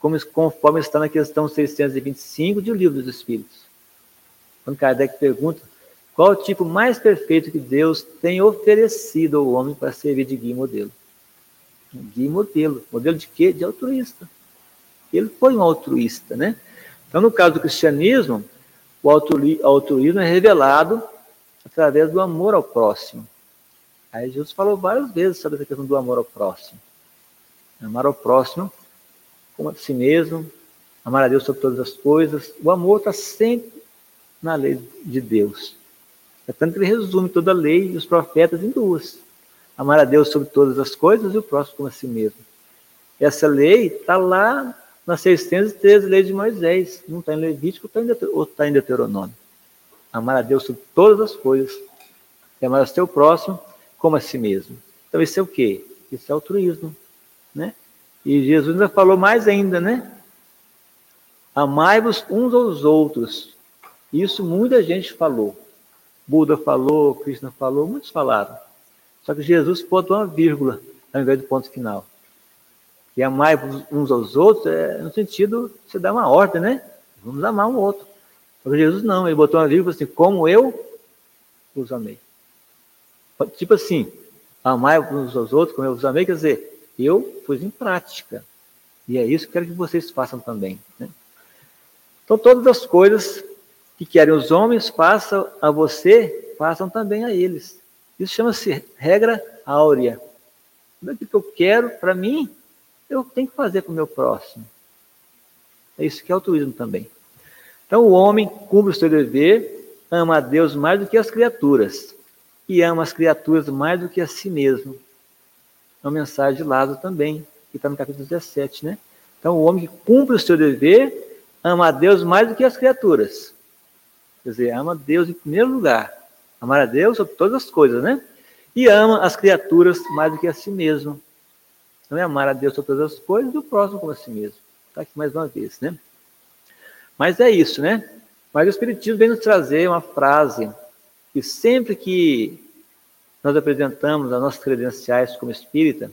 como, conforme está na questão 625 de O Livro dos Espíritos. Quando Kardec pergunta qual o tipo mais perfeito que Deus tem oferecido ao homem para servir de guia e modelo. Guia e modelo. Modelo de quê? De altruísta. Ele foi um altruísta, né? Então, no caso do cristianismo, o altruísmo é revelado através do amor ao próximo. Aí Jesus falou várias vezes sobre essa questão do amor ao próximo. Amar ao próximo como a si mesmo, amar a Deus sobre todas as coisas. O amor está sempre na lei de Deus. É tanto que ele resume toda a lei e os profetas em duas. Amar a Deus sobre todas as coisas e o próximo como a si mesmo. Essa lei está lá nas 613 leis de Moisés. Não está em Levítico ou está em Deuteronômio. Amar a Deus sobre todas as coisas. E amar o seu próximo como a si mesmo. Então isso é o quê? Isso é altruísmo. Né? E Jesus ainda falou mais ainda, né? Amai-vos uns aos outros. Isso muita gente falou. Buda falou, Krishna falou, muitos falaram. Só que Jesus botou uma vírgula ao invés do ponto final. E amar uns aos outros é no sentido você dar uma ordem, né? Vamos amar um outro. Só que Jesus não, ele botou uma vírgula assim, como eu os amei. Tipo assim, amar uns aos outros como eu os amei, quer dizer, eu pus em prática. E é isso que quero que vocês façam também. Né? Então, todas as coisas que querem os homens, façam a você, façam também a eles. Isso chama-se regra áurea. Tudo que eu quero para mim, eu tenho que fazer para o meu próximo. É isso que é altruísmo também. Então, o homem cumpre o seu dever, ama a Deus mais do que as criaturas, e ama as criaturas mais do que a si mesmo. É uma mensagem de Lázaro também, que está no capítulo 17, né? Então, o homem que cumpre o seu dever, ama a Deus mais do que as criaturas, Quer dizer, ama Deus em primeiro lugar. Amar a Deus sobre todas as coisas, né? E ama as criaturas mais do que a si mesmo. Então é amar a Deus sobre todas as coisas e o próximo como a si mesmo. Está aqui mais uma vez, né? Mas é isso, né? Mas o Espiritismo vem nos trazer uma frase que sempre que nós apresentamos as nossas credenciais como espírita,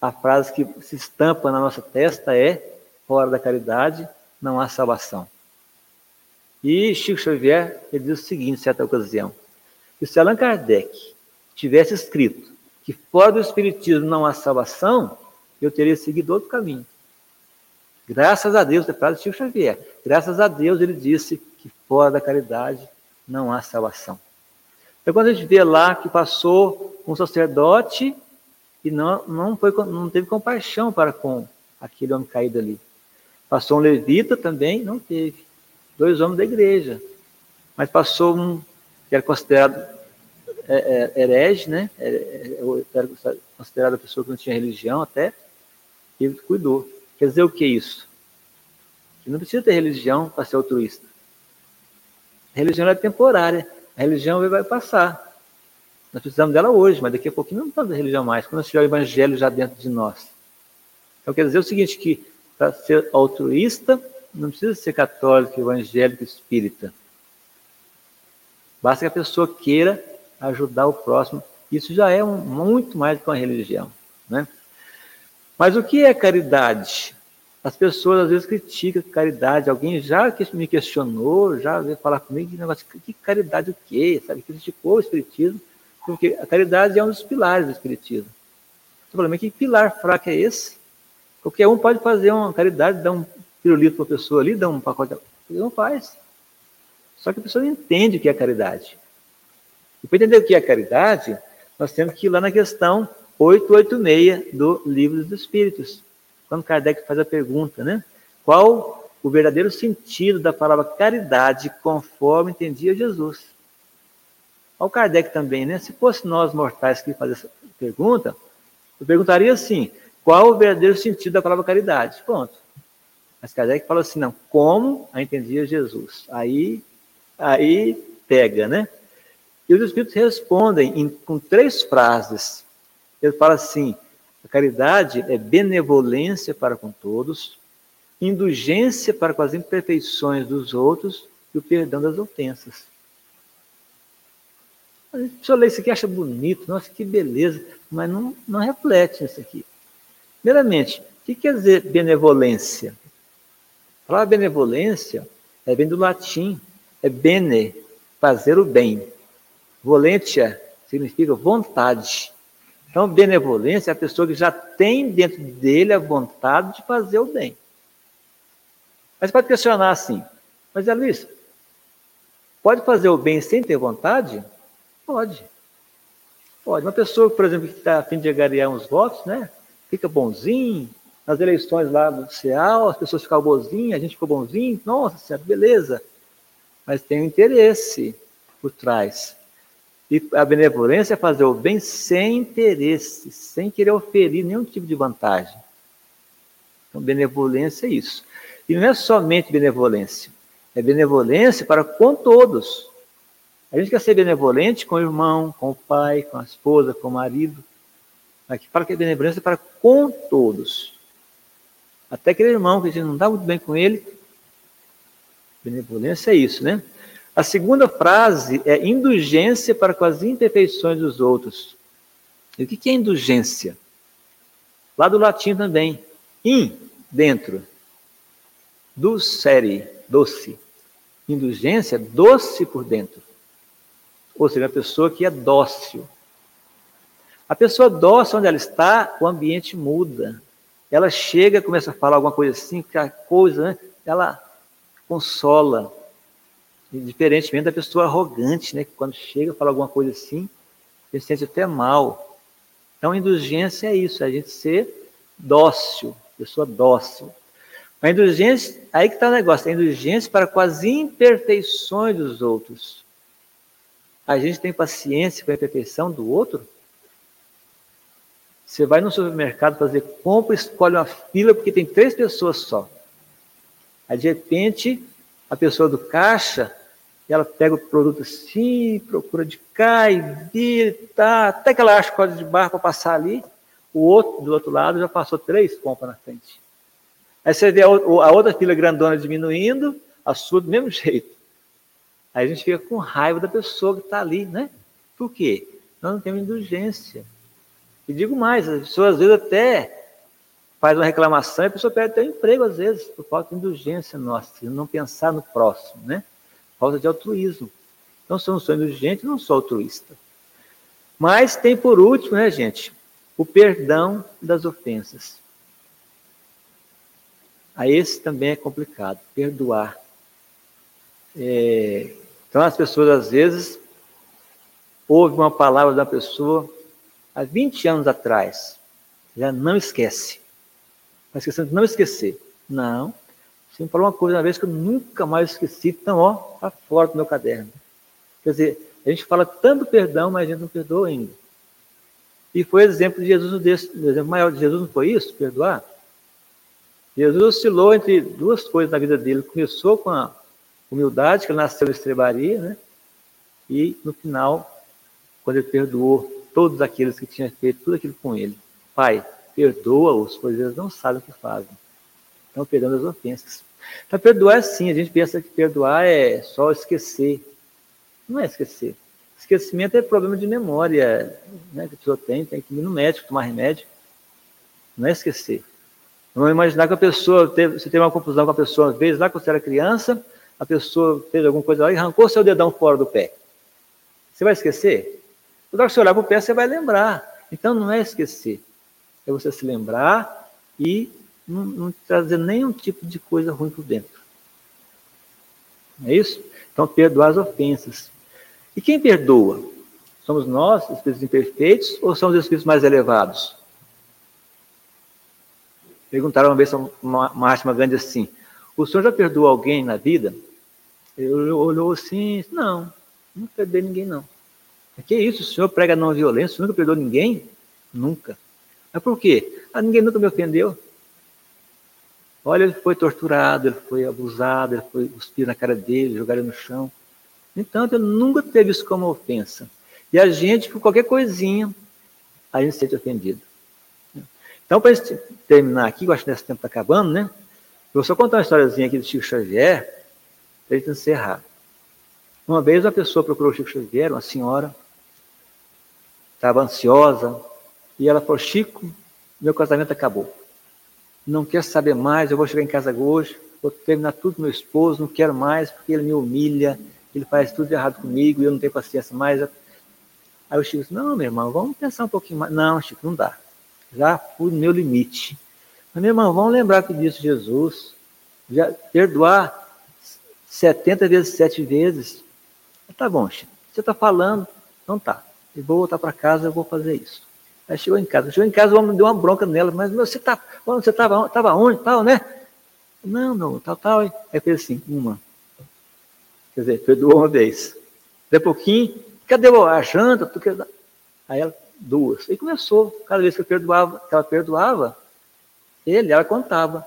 a frase que se estampa na nossa testa é: fora da caridade não há salvação. E Chico Xavier ele diz o seguinte, em certa ocasião, que se Allan Kardec tivesse escrito que fora do Espiritismo não há salvação, eu teria seguido outro caminho. Graças a Deus, é frase de Chico Xavier, graças a Deus ele disse que fora da caridade não há salvação. Então, quando a gente vê lá que passou um sacerdote e não, não, foi, não teve compaixão para com aquele homem caído ali. Passou um levita também, não teve dois homens da igreja. Mas passou um que era considerado é, é, herege, né? Era, é, era considerado a pessoa que não tinha religião até, e ele cuidou. Quer dizer o que é isso? Que não precisa ter religião para ser altruísta. A religião é temporária. A religião vai passar. Nós precisamos dela hoje, mas daqui a pouquinho não precisamos da religião mais. Quando nós tiver o evangelho já dentro de nós. Então quer dizer o seguinte, que para ser altruísta, não precisa ser católico, evangélico, espírita. Basta que a pessoa queira ajudar o próximo. Isso já é um, muito mais do que uma religião. Né? Mas o que é caridade? As pessoas às vezes criticam caridade. Alguém já me questionou, já veio falar comigo, que, que caridade o quê? Sabe? Criticou o Espiritismo, porque a caridade é um dos pilares do Espiritismo. Eu falei, mas que pilar fraco é esse? Qualquer um pode fazer uma caridade, dar um pirulito para a pessoa ali, dá um pacote. Ele não faz. Só que a pessoa não entende o que é caridade. E para entender o que é caridade, nós temos que ir lá na questão 886 do Livro dos Espíritos. Quando Kardec faz a pergunta, né? Qual o verdadeiro sentido da palavra caridade conforme entendia Jesus? Ao Kardec também, né? Se fosse nós mortais que fazer essa pergunta, eu perguntaria assim: qual o verdadeiro sentido da palavra caridade? Ponto. Mas Kardec fala assim, não, como a entendia Jesus? Aí, aí pega, né? E os Espíritos respondem em, com três frases. Ele fala assim, a caridade é benevolência para com todos, indulgência para com as imperfeições dos outros e o perdão das ofensas. A pessoa lê isso aqui acha bonito, nossa, que beleza, mas não, não reflete isso aqui. Primeiramente, que quer dizer benevolência? A palavra benevolência é vem do latim, é bene, fazer o bem. Volentia significa vontade. Então, benevolência é a pessoa que já tem dentro dele a vontade de fazer o bem. Mas pode questionar assim, mas é Luiz, pode fazer o bem sem ter vontade? Pode. Pode. Uma pessoa, por exemplo, que está a fim de ganhar uns votos, né? Fica bonzinho, nas eleições lá do CEAL, as pessoas ficaram bonzinhas, a gente ficou bonzinho, nossa senhora, beleza. Mas tem um interesse por trás. E a benevolência é fazer o bem sem interesse, sem querer oferir nenhum tipo de vantagem. Então, benevolência é isso. E não é somente benevolência, é benevolência para com todos. A gente quer ser benevolente com o irmão, com o pai, com a esposa, com o marido. Aqui fala que é benevolência para com todos. Até aquele irmão que a gente não está muito bem com ele. Benevolência é isso, né? A segunda frase é indulgência para com as imperfeições dos outros. E o que é indulgência? Lá do latim também. In, dentro. Dulcere, doce. Indulgência, doce por dentro. Ou seja, a pessoa que é dócil. A pessoa dócil, onde ela está, o ambiente muda. Ela chega, começa a falar alguma coisa assim, que a coisa, né, ela consola. Diferentemente da pessoa arrogante, né, que quando chega fala alguma coisa assim, se sente até mal. Então, indulgência é isso, é a gente ser dócil, pessoa dócil. A indulgência, aí que está o negócio, a indulgência para com as imperfeições dos outros. A gente tem paciência com a imperfeição do outro? Você vai no supermercado fazer compra, escolhe uma fila porque tem três pessoas só. Aí de repente, a pessoa do caixa, ela pega o produto assim, procura de cá e vira, tá, até que ela acha o código de barra para passar ali. O outro, do outro lado, já passou três compras na frente. Aí você vê a, a outra fila grandona diminuindo, a sua do mesmo jeito. Aí a gente fica com raiva da pessoa que está ali, né? Por quê? Nós não temos indulgência. E digo mais, as pessoas às vezes até faz uma reclamação e a pessoa perde até o emprego, às vezes, por falta de indulgência nossa, de não pensar no próximo, né? Falta de altruísmo. Então, se eu não sou indulgente, não sou altruísta. Mas tem por último, né, gente, o perdão das ofensas. Aí esse também é complicado, perdoar. É, então as pessoas às vezes ouvem uma palavra da pessoa, há 20 anos atrás, já não esquece. Mas esquecendo de não esquecer. Não. Você me falou uma coisa uma vez que eu nunca mais esqueci, então, ó, está fora do meu caderno. Quer dizer, a gente fala tanto perdão, mas a gente não perdoa ainda. E foi exemplo de Jesus, o exemplo maior de Jesus não foi isso? Perdoar? Jesus oscilou entre duas coisas na vida dele. Começou com a humildade, que ele nasceu em estrebaria, né? E no final, quando ele perdoou todos aqueles que tinham feito tudo aquilo com ele. Pai, perdoa-os, pois eles não sabem o que fazem. Estão perdendo as ofensas. Então, perdoar é sim, a gente pensa que perdoar é só esquecer. Não é esquecer. Esquecimento é problema de memória né, que a pessoa tem, tem que ir no médico, tomar remédio. Não é esquecer. Vamos imaginar que a pessoa, teve, você teve uma confusão com a pessoa, às vezes lá quando você era criança, a pessoa fez alguma coisa lá e arrancou seu dedão fora do pé. Você vai esquecer? Que você olhar para o pé, você vai lembrar. Então não é esquecer. É você se lembrar e não, não trazer nenhum tipo de coisa ruim por dentro. Não é isso? Então, perdoar as ofensas. E quem perdoa? Somos nós, espíritos imperfeitos, ou somos os espíritos mais elevados? Perguntaram uma vez a Mahatma Gandhi assim: O senhor já perdoou alguém na vida? Ele olhou assim: Não, não perdoei ninguém, não. Que isso? O senhor prega não violência? Nunca perdoou ninguém? Nunca. Mas por quê? Ah, ninguém nunca me ofendeu. Olha, ele foi torturado, ele foi abusado, ele foi cuspir na cara dele, jogaram no chão. Então, ele nunca teve isso como ofensa. E a gente, por qualquer coisinha, a gente se sente ofendido. Então, para terminar aqui, eu acho que nesse tempo está acabando, né? Eu vou só contar uma historiazinha aqui do Chico Xavier, para a gente encerrar. Uma vez uma pessoa procurou o Chico Xavier, uma senhora, estava ansiosa, e ela falou, Chico, meu casamento acabou. não quero saber mais, eu vou chegar em casa hoje, vou terminar tudo com meu esposo, não quero mais, porque ele me humilha, ele faz tudo errado comigo e eu não tenho paciência mais. Aí o Chico disse, não, meu irmão, vamos pensar um pouquinho mais. Não, Chico, não dá. Já fui no meu limite. Mas, meu irmão, vamos lembrar que disse Jesus, já perdoar 70 vezes, 7 vezes. Tá bom, Chico, você está falando, então tá. Eu vou voltar para casa, eu vou fazer isso. Aí chegou em casa. Chegou em casa, o homem deu uma bronca nela. Mas você tá, você estava tava onde? Tal, né? Não, não, tal, tal. Aí fez assim, uma. Quer dizer, perdoou uma vez. Depois pouquinho, cadê a janta? Tu quer... Aí ela, duas. E começou. Cada vez que eu perdoava, que ela perdoava, ele, ela contava.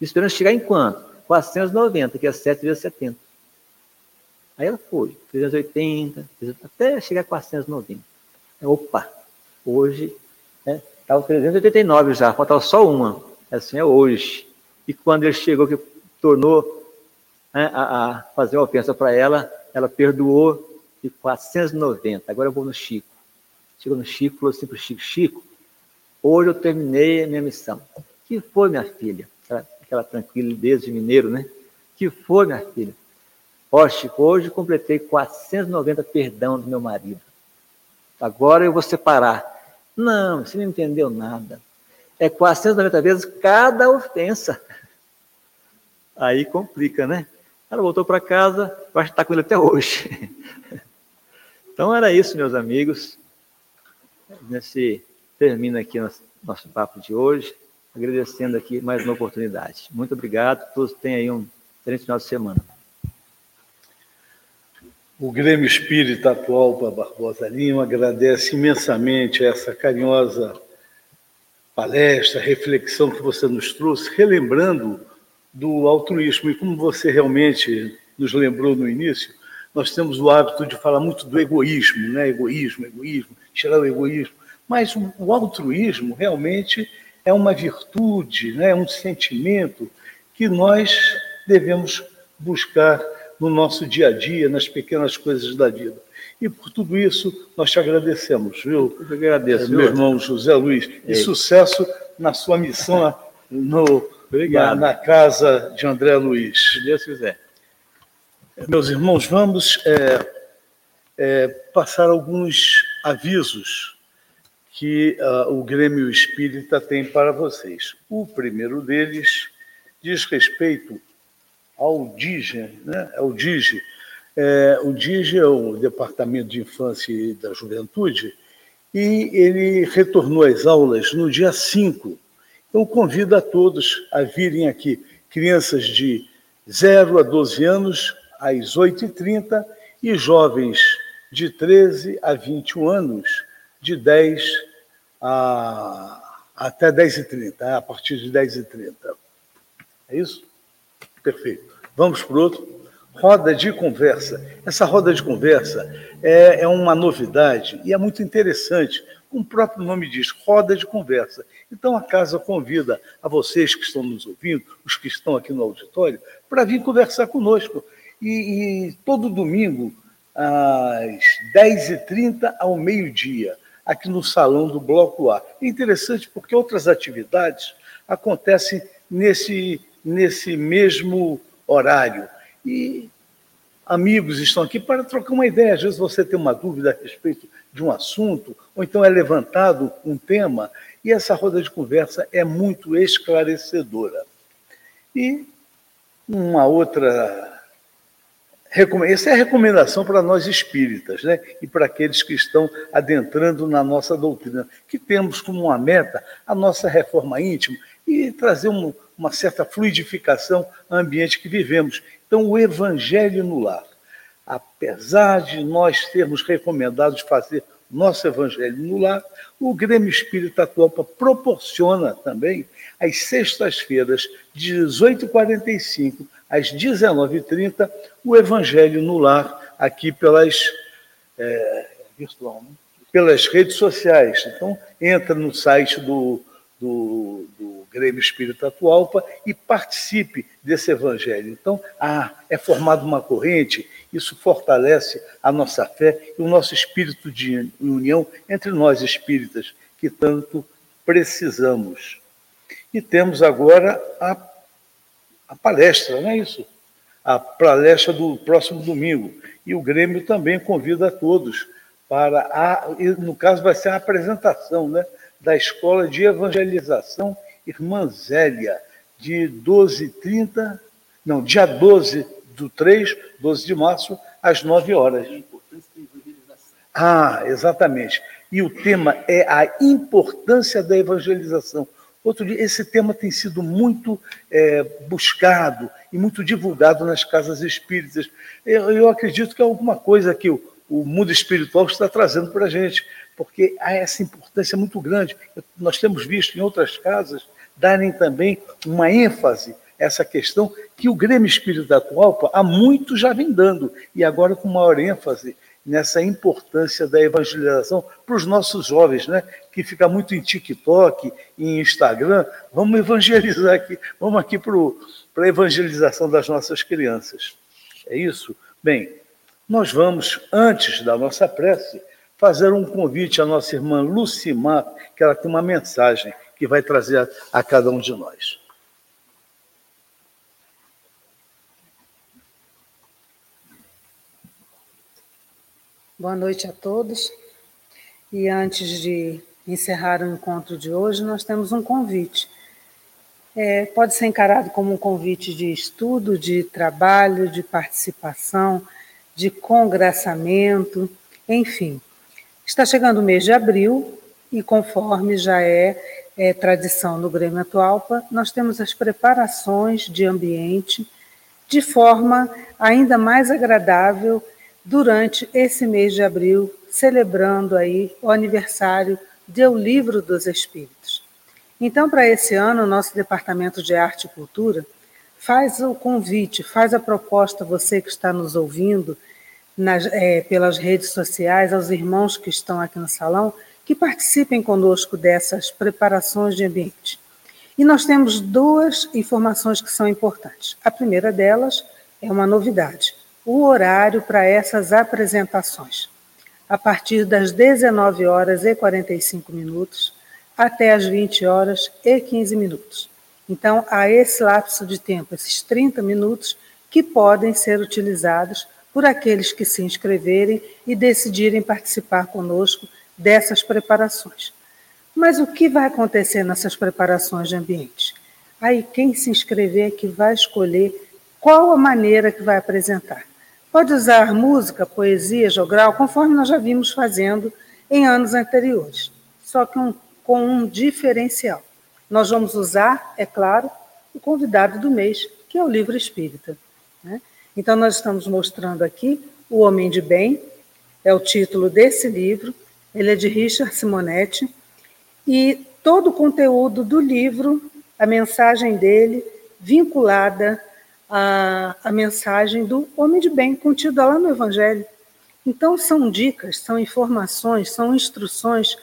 Esperando chegar em quanto? 490, que é 7 vezes 70. Aí ela foi, 380, até chegar a 490. Opa, Hoje, né, estava 389 já, faltava só uma. Assim é hoje. E quando ele chegou, que tornou né, a, a, fazer uma ofensa para ela, ela perdoou de 490. Agora eu vou no Chico. Chegou no Chico, falou assim para o Chico, Chico, hoje eu terminei a minha missão. que foi, minha filha? Aquela, aquela tranquilidade de mineiro, né? que foi, minha filha? Ó, Chico, hoje completei 490 perdão do meu marido. Agora eu vou separar não, você não entendeu nada. É 490 vezes cada ofensa. Aí complica, né? Ela voltou para casa, que está com ele até hoje. Então era isso, meus amigos. Nesse termina aqui nosso, nosso papo de hoje, agradecendo aqui mais uma oportunidade. Muito obrigado, todos tenham aí um excelente final de semana. O Grêmio Espírita atual para Barbosa Lima agradece imensamente essa carinhosa palestra, reflexão que você nos trouxe, relembrando do altruísmo. E como você realmente nos lembrou no início, nós temos o hábito de falar muito do egoísmo, né? Egoísmo, egoísmo, tirar o egoísmo. Mas o altruísmo realmente é uma virtude, né? é um sentimento que nós devemos buscar no nosso dia a dia, nas pequenas coisas da vida. E por tudo isso, nós te agradecemos, viu? Eu agradeço, meu irmão José Luiz. E sucesso na sua missão no, na, na, casa de André Luiz. Se Deus quiser. Meus irmãos, vamos é, é, passar alguns avisos que uh, o Grêmio Espírita tem para vocês. O primeiro deles diz respeito ao DIGE, né? ao DIGE. É, o DIGE é o Departamento de Infância e da Juventude, e ele retornou às aulas no dia 5. Então, convido a todos a virem aqui, crianças de 0 a 12 anos, às 8h30, e jovens de 13 a 21 anos, de 10 a, até 10h30, a partir de 10h30. É isso? Perfeito. Vamos para outro. Roda de conversa. Essa roda de conversa é, é uma novidade e é muito interessante. Como o próprio nome diz, roda de conversa. Então a casa convida a vocês que estão nos ouvindo, os que estão aqui no auditório, para vir conversar conosco. E, e todo domingo, às 10h30 ao meio-dia, aqui no salão do Bloco A. É interessante porque outras atividades acontecem nesse nesse mesmo horário. E amigos estão aqui para trocar uma ideia. Às vezes você tem uma dúvida a respeito de um assunto, ou então é levantado um tema, e essa roda de conversa é muito esclarecedora. E uma outra. Essa é a recomendação para nós espíritas, né? e para aqueles que estão adentrando na nossa doutrina, que temos como uma meta a nossa reforma íntima e trazer um, uma certa fluidificação ao ambiente que vivemos. Então, o evangelho no lar, apesar de nós termos recomendado fazer nosso evangelho no lar, o Grêmio Espírita Atualpa proporciona também, às sextas-feiras, de 18h45 às 19h30, o evangelho no lar, aqui pelas, é, virtual, né? pelas redes sociais. Então, entra no site do, do, do Grêmio Espírita Atualpa e participe desse evangelho. Então, ah, é formada uma corrente, isso fortalece a nossa fé e o nosso espírito de união entre nós espíritas, que tanto precisamos. E temos agora a, a palestra, não é isso? A palestra do próximo domingo. E o Grêmio também convida a todos para a, no caso vai ser a apresentação, né, da Escola de Evangelização Irmã Zélia, de 12h30, não, dia 12 do 3, 12 de março, às 9 horas. Ah, exatamente. E o tema é a importância da evangelização. Outro dia, esse tema tem sido muito é, buscado e muito divulgado nas casas espíritas. Eu, eu acredito que é alguma coisa que o, o mundo espiritual está trazendo para a gente, porque há essa importância muito grande. Nós temos visto em outras casas darem também uma ênfase a essa questão que o Grêmio Espírita atual há muito já vem dando, e agora com maior ênfase nessa importância da evangelização para os nossos jovens, né? que fica muito em TikTok, em Instagram. Vamos evangelizar aqui, vamos aqui para a evangelização das nossas crianças. É isso? Bem, nós vamos, antes da nossa prece, fazer um convite à nossa irmã Lucimar, que ela tem uma mensagem que vai trazer a, a cada um de nós. Boa noite a todos. E antes de encerrar o encontro de hoje, nós temos um convite. É, pode ser encarado como um convite de estudo, de trabalho, de participação, de congraçamento, enfim. Está chegando o mês de abril e, conforme já é, é tradição no Grêmio Atualpa, nós temos as preparações de ambiente de forma ainda mais agradável durante esse mês de abril, celebrando aí o aniversário do Livro dos Espíritos. Então, para esse ano, o nosso Departamento de Arte e Cultura faz o convite, faz a proposta, você que está nos ouvindo nas, é, pelas redes sociais, aos irmãos que estão aqui no salão, que participem conosco dessas preparações de ambiente. E nós temos duas informações que são importantes. A primeira delas é uma novidade o horário para essas apresentações. A partir das 19 horas e 45 minutos até as 20 horas e 15 minutos. Então, há esse lapso de tempo, esses 30 minutos, que podem ser utilizados por aqueles que se inscreverem e decidirem participar conosco dessas preparações. Mas o que vai acontecer nessas preparações de ambiente? Aí, quem se inscrever é que vai escolher qual a maneira que vai apresentar. Pode usar música, poesia, jogral, conforme nós já vimos fazendo em anos anteriores, só que um, com um diferencial. Nós vamos usar, é claro, o convidado do mês, que é o livro espírita. Né? Então, nós estamos mostrando aqui O Homem de Bem, é o título desse livro, ele é de Richard Simonetti, e todo o conteúdo do livro, a mensagem dele, vinculada a, a mensagem do homem de bem contida lá no Evangelho. Então, são dicas, são informações, são instruções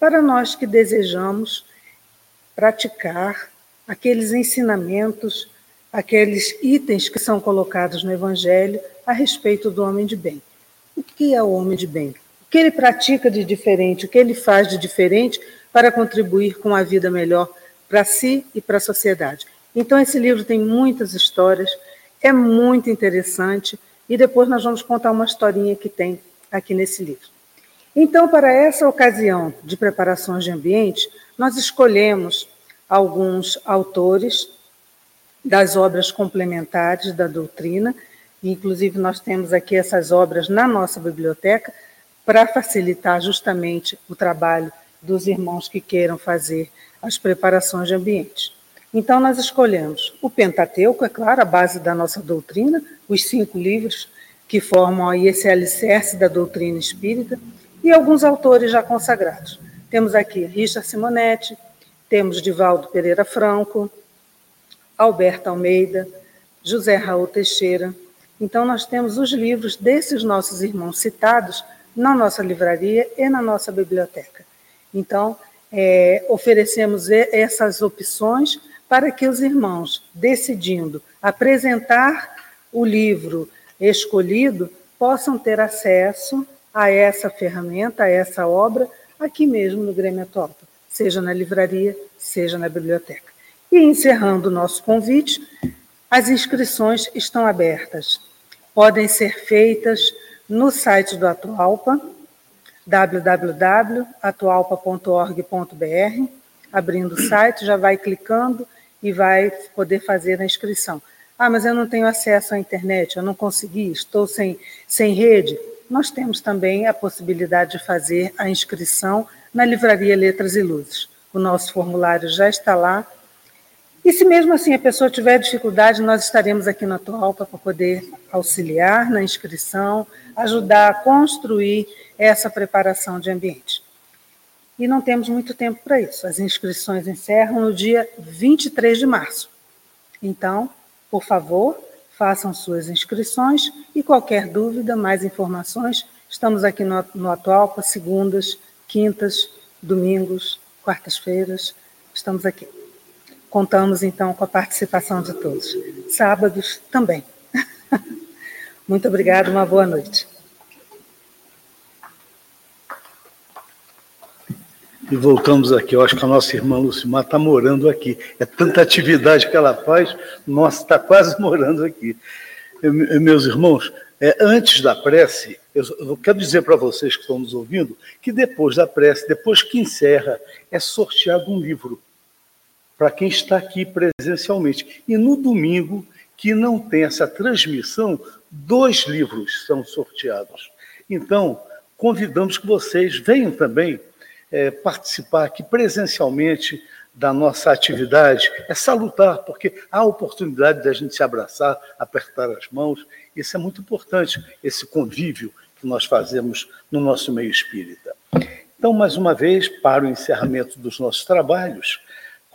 para nós que desejamos praticar aqueles ensinamentos, aqueles itens que são colocados no Evangelho a respeito do homem de bem. O que é o homem de bem? O que ele pratica de diferente? O que ele faz de diferente para contribuir com a vida melhor para si e para a sociedade? Então, esse livro tem muitas histórias, é muito interessante, e depois nós vamos contar uma historinha que tem aqui nesse livro. Então, para essa ocasião de preparações de ambiente, nós escolhemos alguns autores das obras complementares da doutrina, inclusive nós temos aqui essas obras na nossa biblioteca, para facilitar justamente o trabalho dos irmãos que queiram fazer as preparações de ambiente. Então, nós escolhemos o Pentateuco, é claro, a base da nossa doutrina, os cinco livros que formam aí esse alicerce da doutrina espírita, e alguns autores já consagrados. Temos aqui Richard Simonetti, temos Divaldo Pereira Franco, Alberto Almeida, José Raul Teixeira. Então, nós temos os livros desses nossos irmãos citados na nossa livraria e na nossa biblioteca. Então, é, oferecemos essas opções para que os irmãos, decidindo apresentar o livro escolhido, possam ter acesso a essa ferramenta, a essa obra, aqui mesmo no Grêmio Atual. seja na livraria, seja na biblioteca. E encerrando o nosso convite, as inscrições estão abertas. Podem ser feitas no site do Atualpa, www.atualpa.org.br. Abrindo o site, já vai clicando e vai poder fazer a inscrição. Ah, mas eu não tenho acesso à internet, eu não consegui, estou sem, sem rede. Nós temos também a possibilidade de fazer a inscrição na Livraria Letras e Luzes. O nosso formulário já está lá. E se mesmo assim a pessoa tiver dificuldade, nós estaremos aqui na Atualpa para poder auxiliar na inscrição, ajudar a construir essa preparação de ambiente. E não temos muito tempo para isso. As inscrições encerram no dia 23 de março. Então, por favor, façam suas inscrições e qualquer dúvida, mais informações, estamos aqui no, no Atualpa, segundas, quintas, domingos, quartas-feiras, estamos aqui. Contamos então com a participação de todos. Sábados também. Muito obrigada, uma boa noite. E voltamos aqui. Eu acho que a nossa irmã Lucimar está morando aqui. É tanta atividade que ela faz, nossa, está quase morando aqui. Eu, meus irmãos, é, antes da prece, eu, eu quero dizer para vocês que estão nos ouvindo que depois da prece, depois que encerra, é sorteado um livro para quem está aqui presencialmente. E no domingo, que não tem essa transmissão, dois livros são sorteados. Então, convidamos que vocês venham também é, participar aqui presencialmente da nossa atividade é salutar, porque há a oportunidade da gente se abraçar, apertar as mãos. Isso é muito importante, esse convívio que nós fazemos no nosso meio espírita. Então, mais uma vez, para o encerramento dos nossos trabalhos,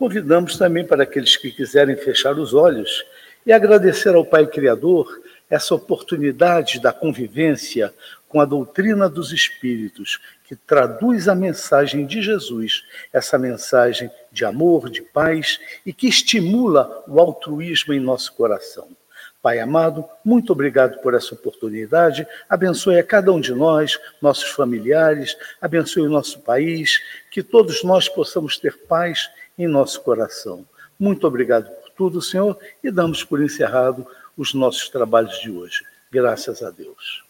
convidamos também para aqueles que quiserem fechar os olhos e agradecer ao Pai Criador essa oportunidade da convivência com a doutrina dos Espíritos, que traduz a mensagem de Jesus, essa mensagem de amor, de paz e que estimula o altruísmo em nosso coração. Pai amado, muito obrigado por essa oportunidade. Abençoe a cada um de nós, nossos familiares, abençoe o nosso país, que todos nós possamos ter paz em nosso coração. Muito obrigado por tudo, Senhor, e damos por encerrado os nossos trabalhos de hoje. Graças a Deus.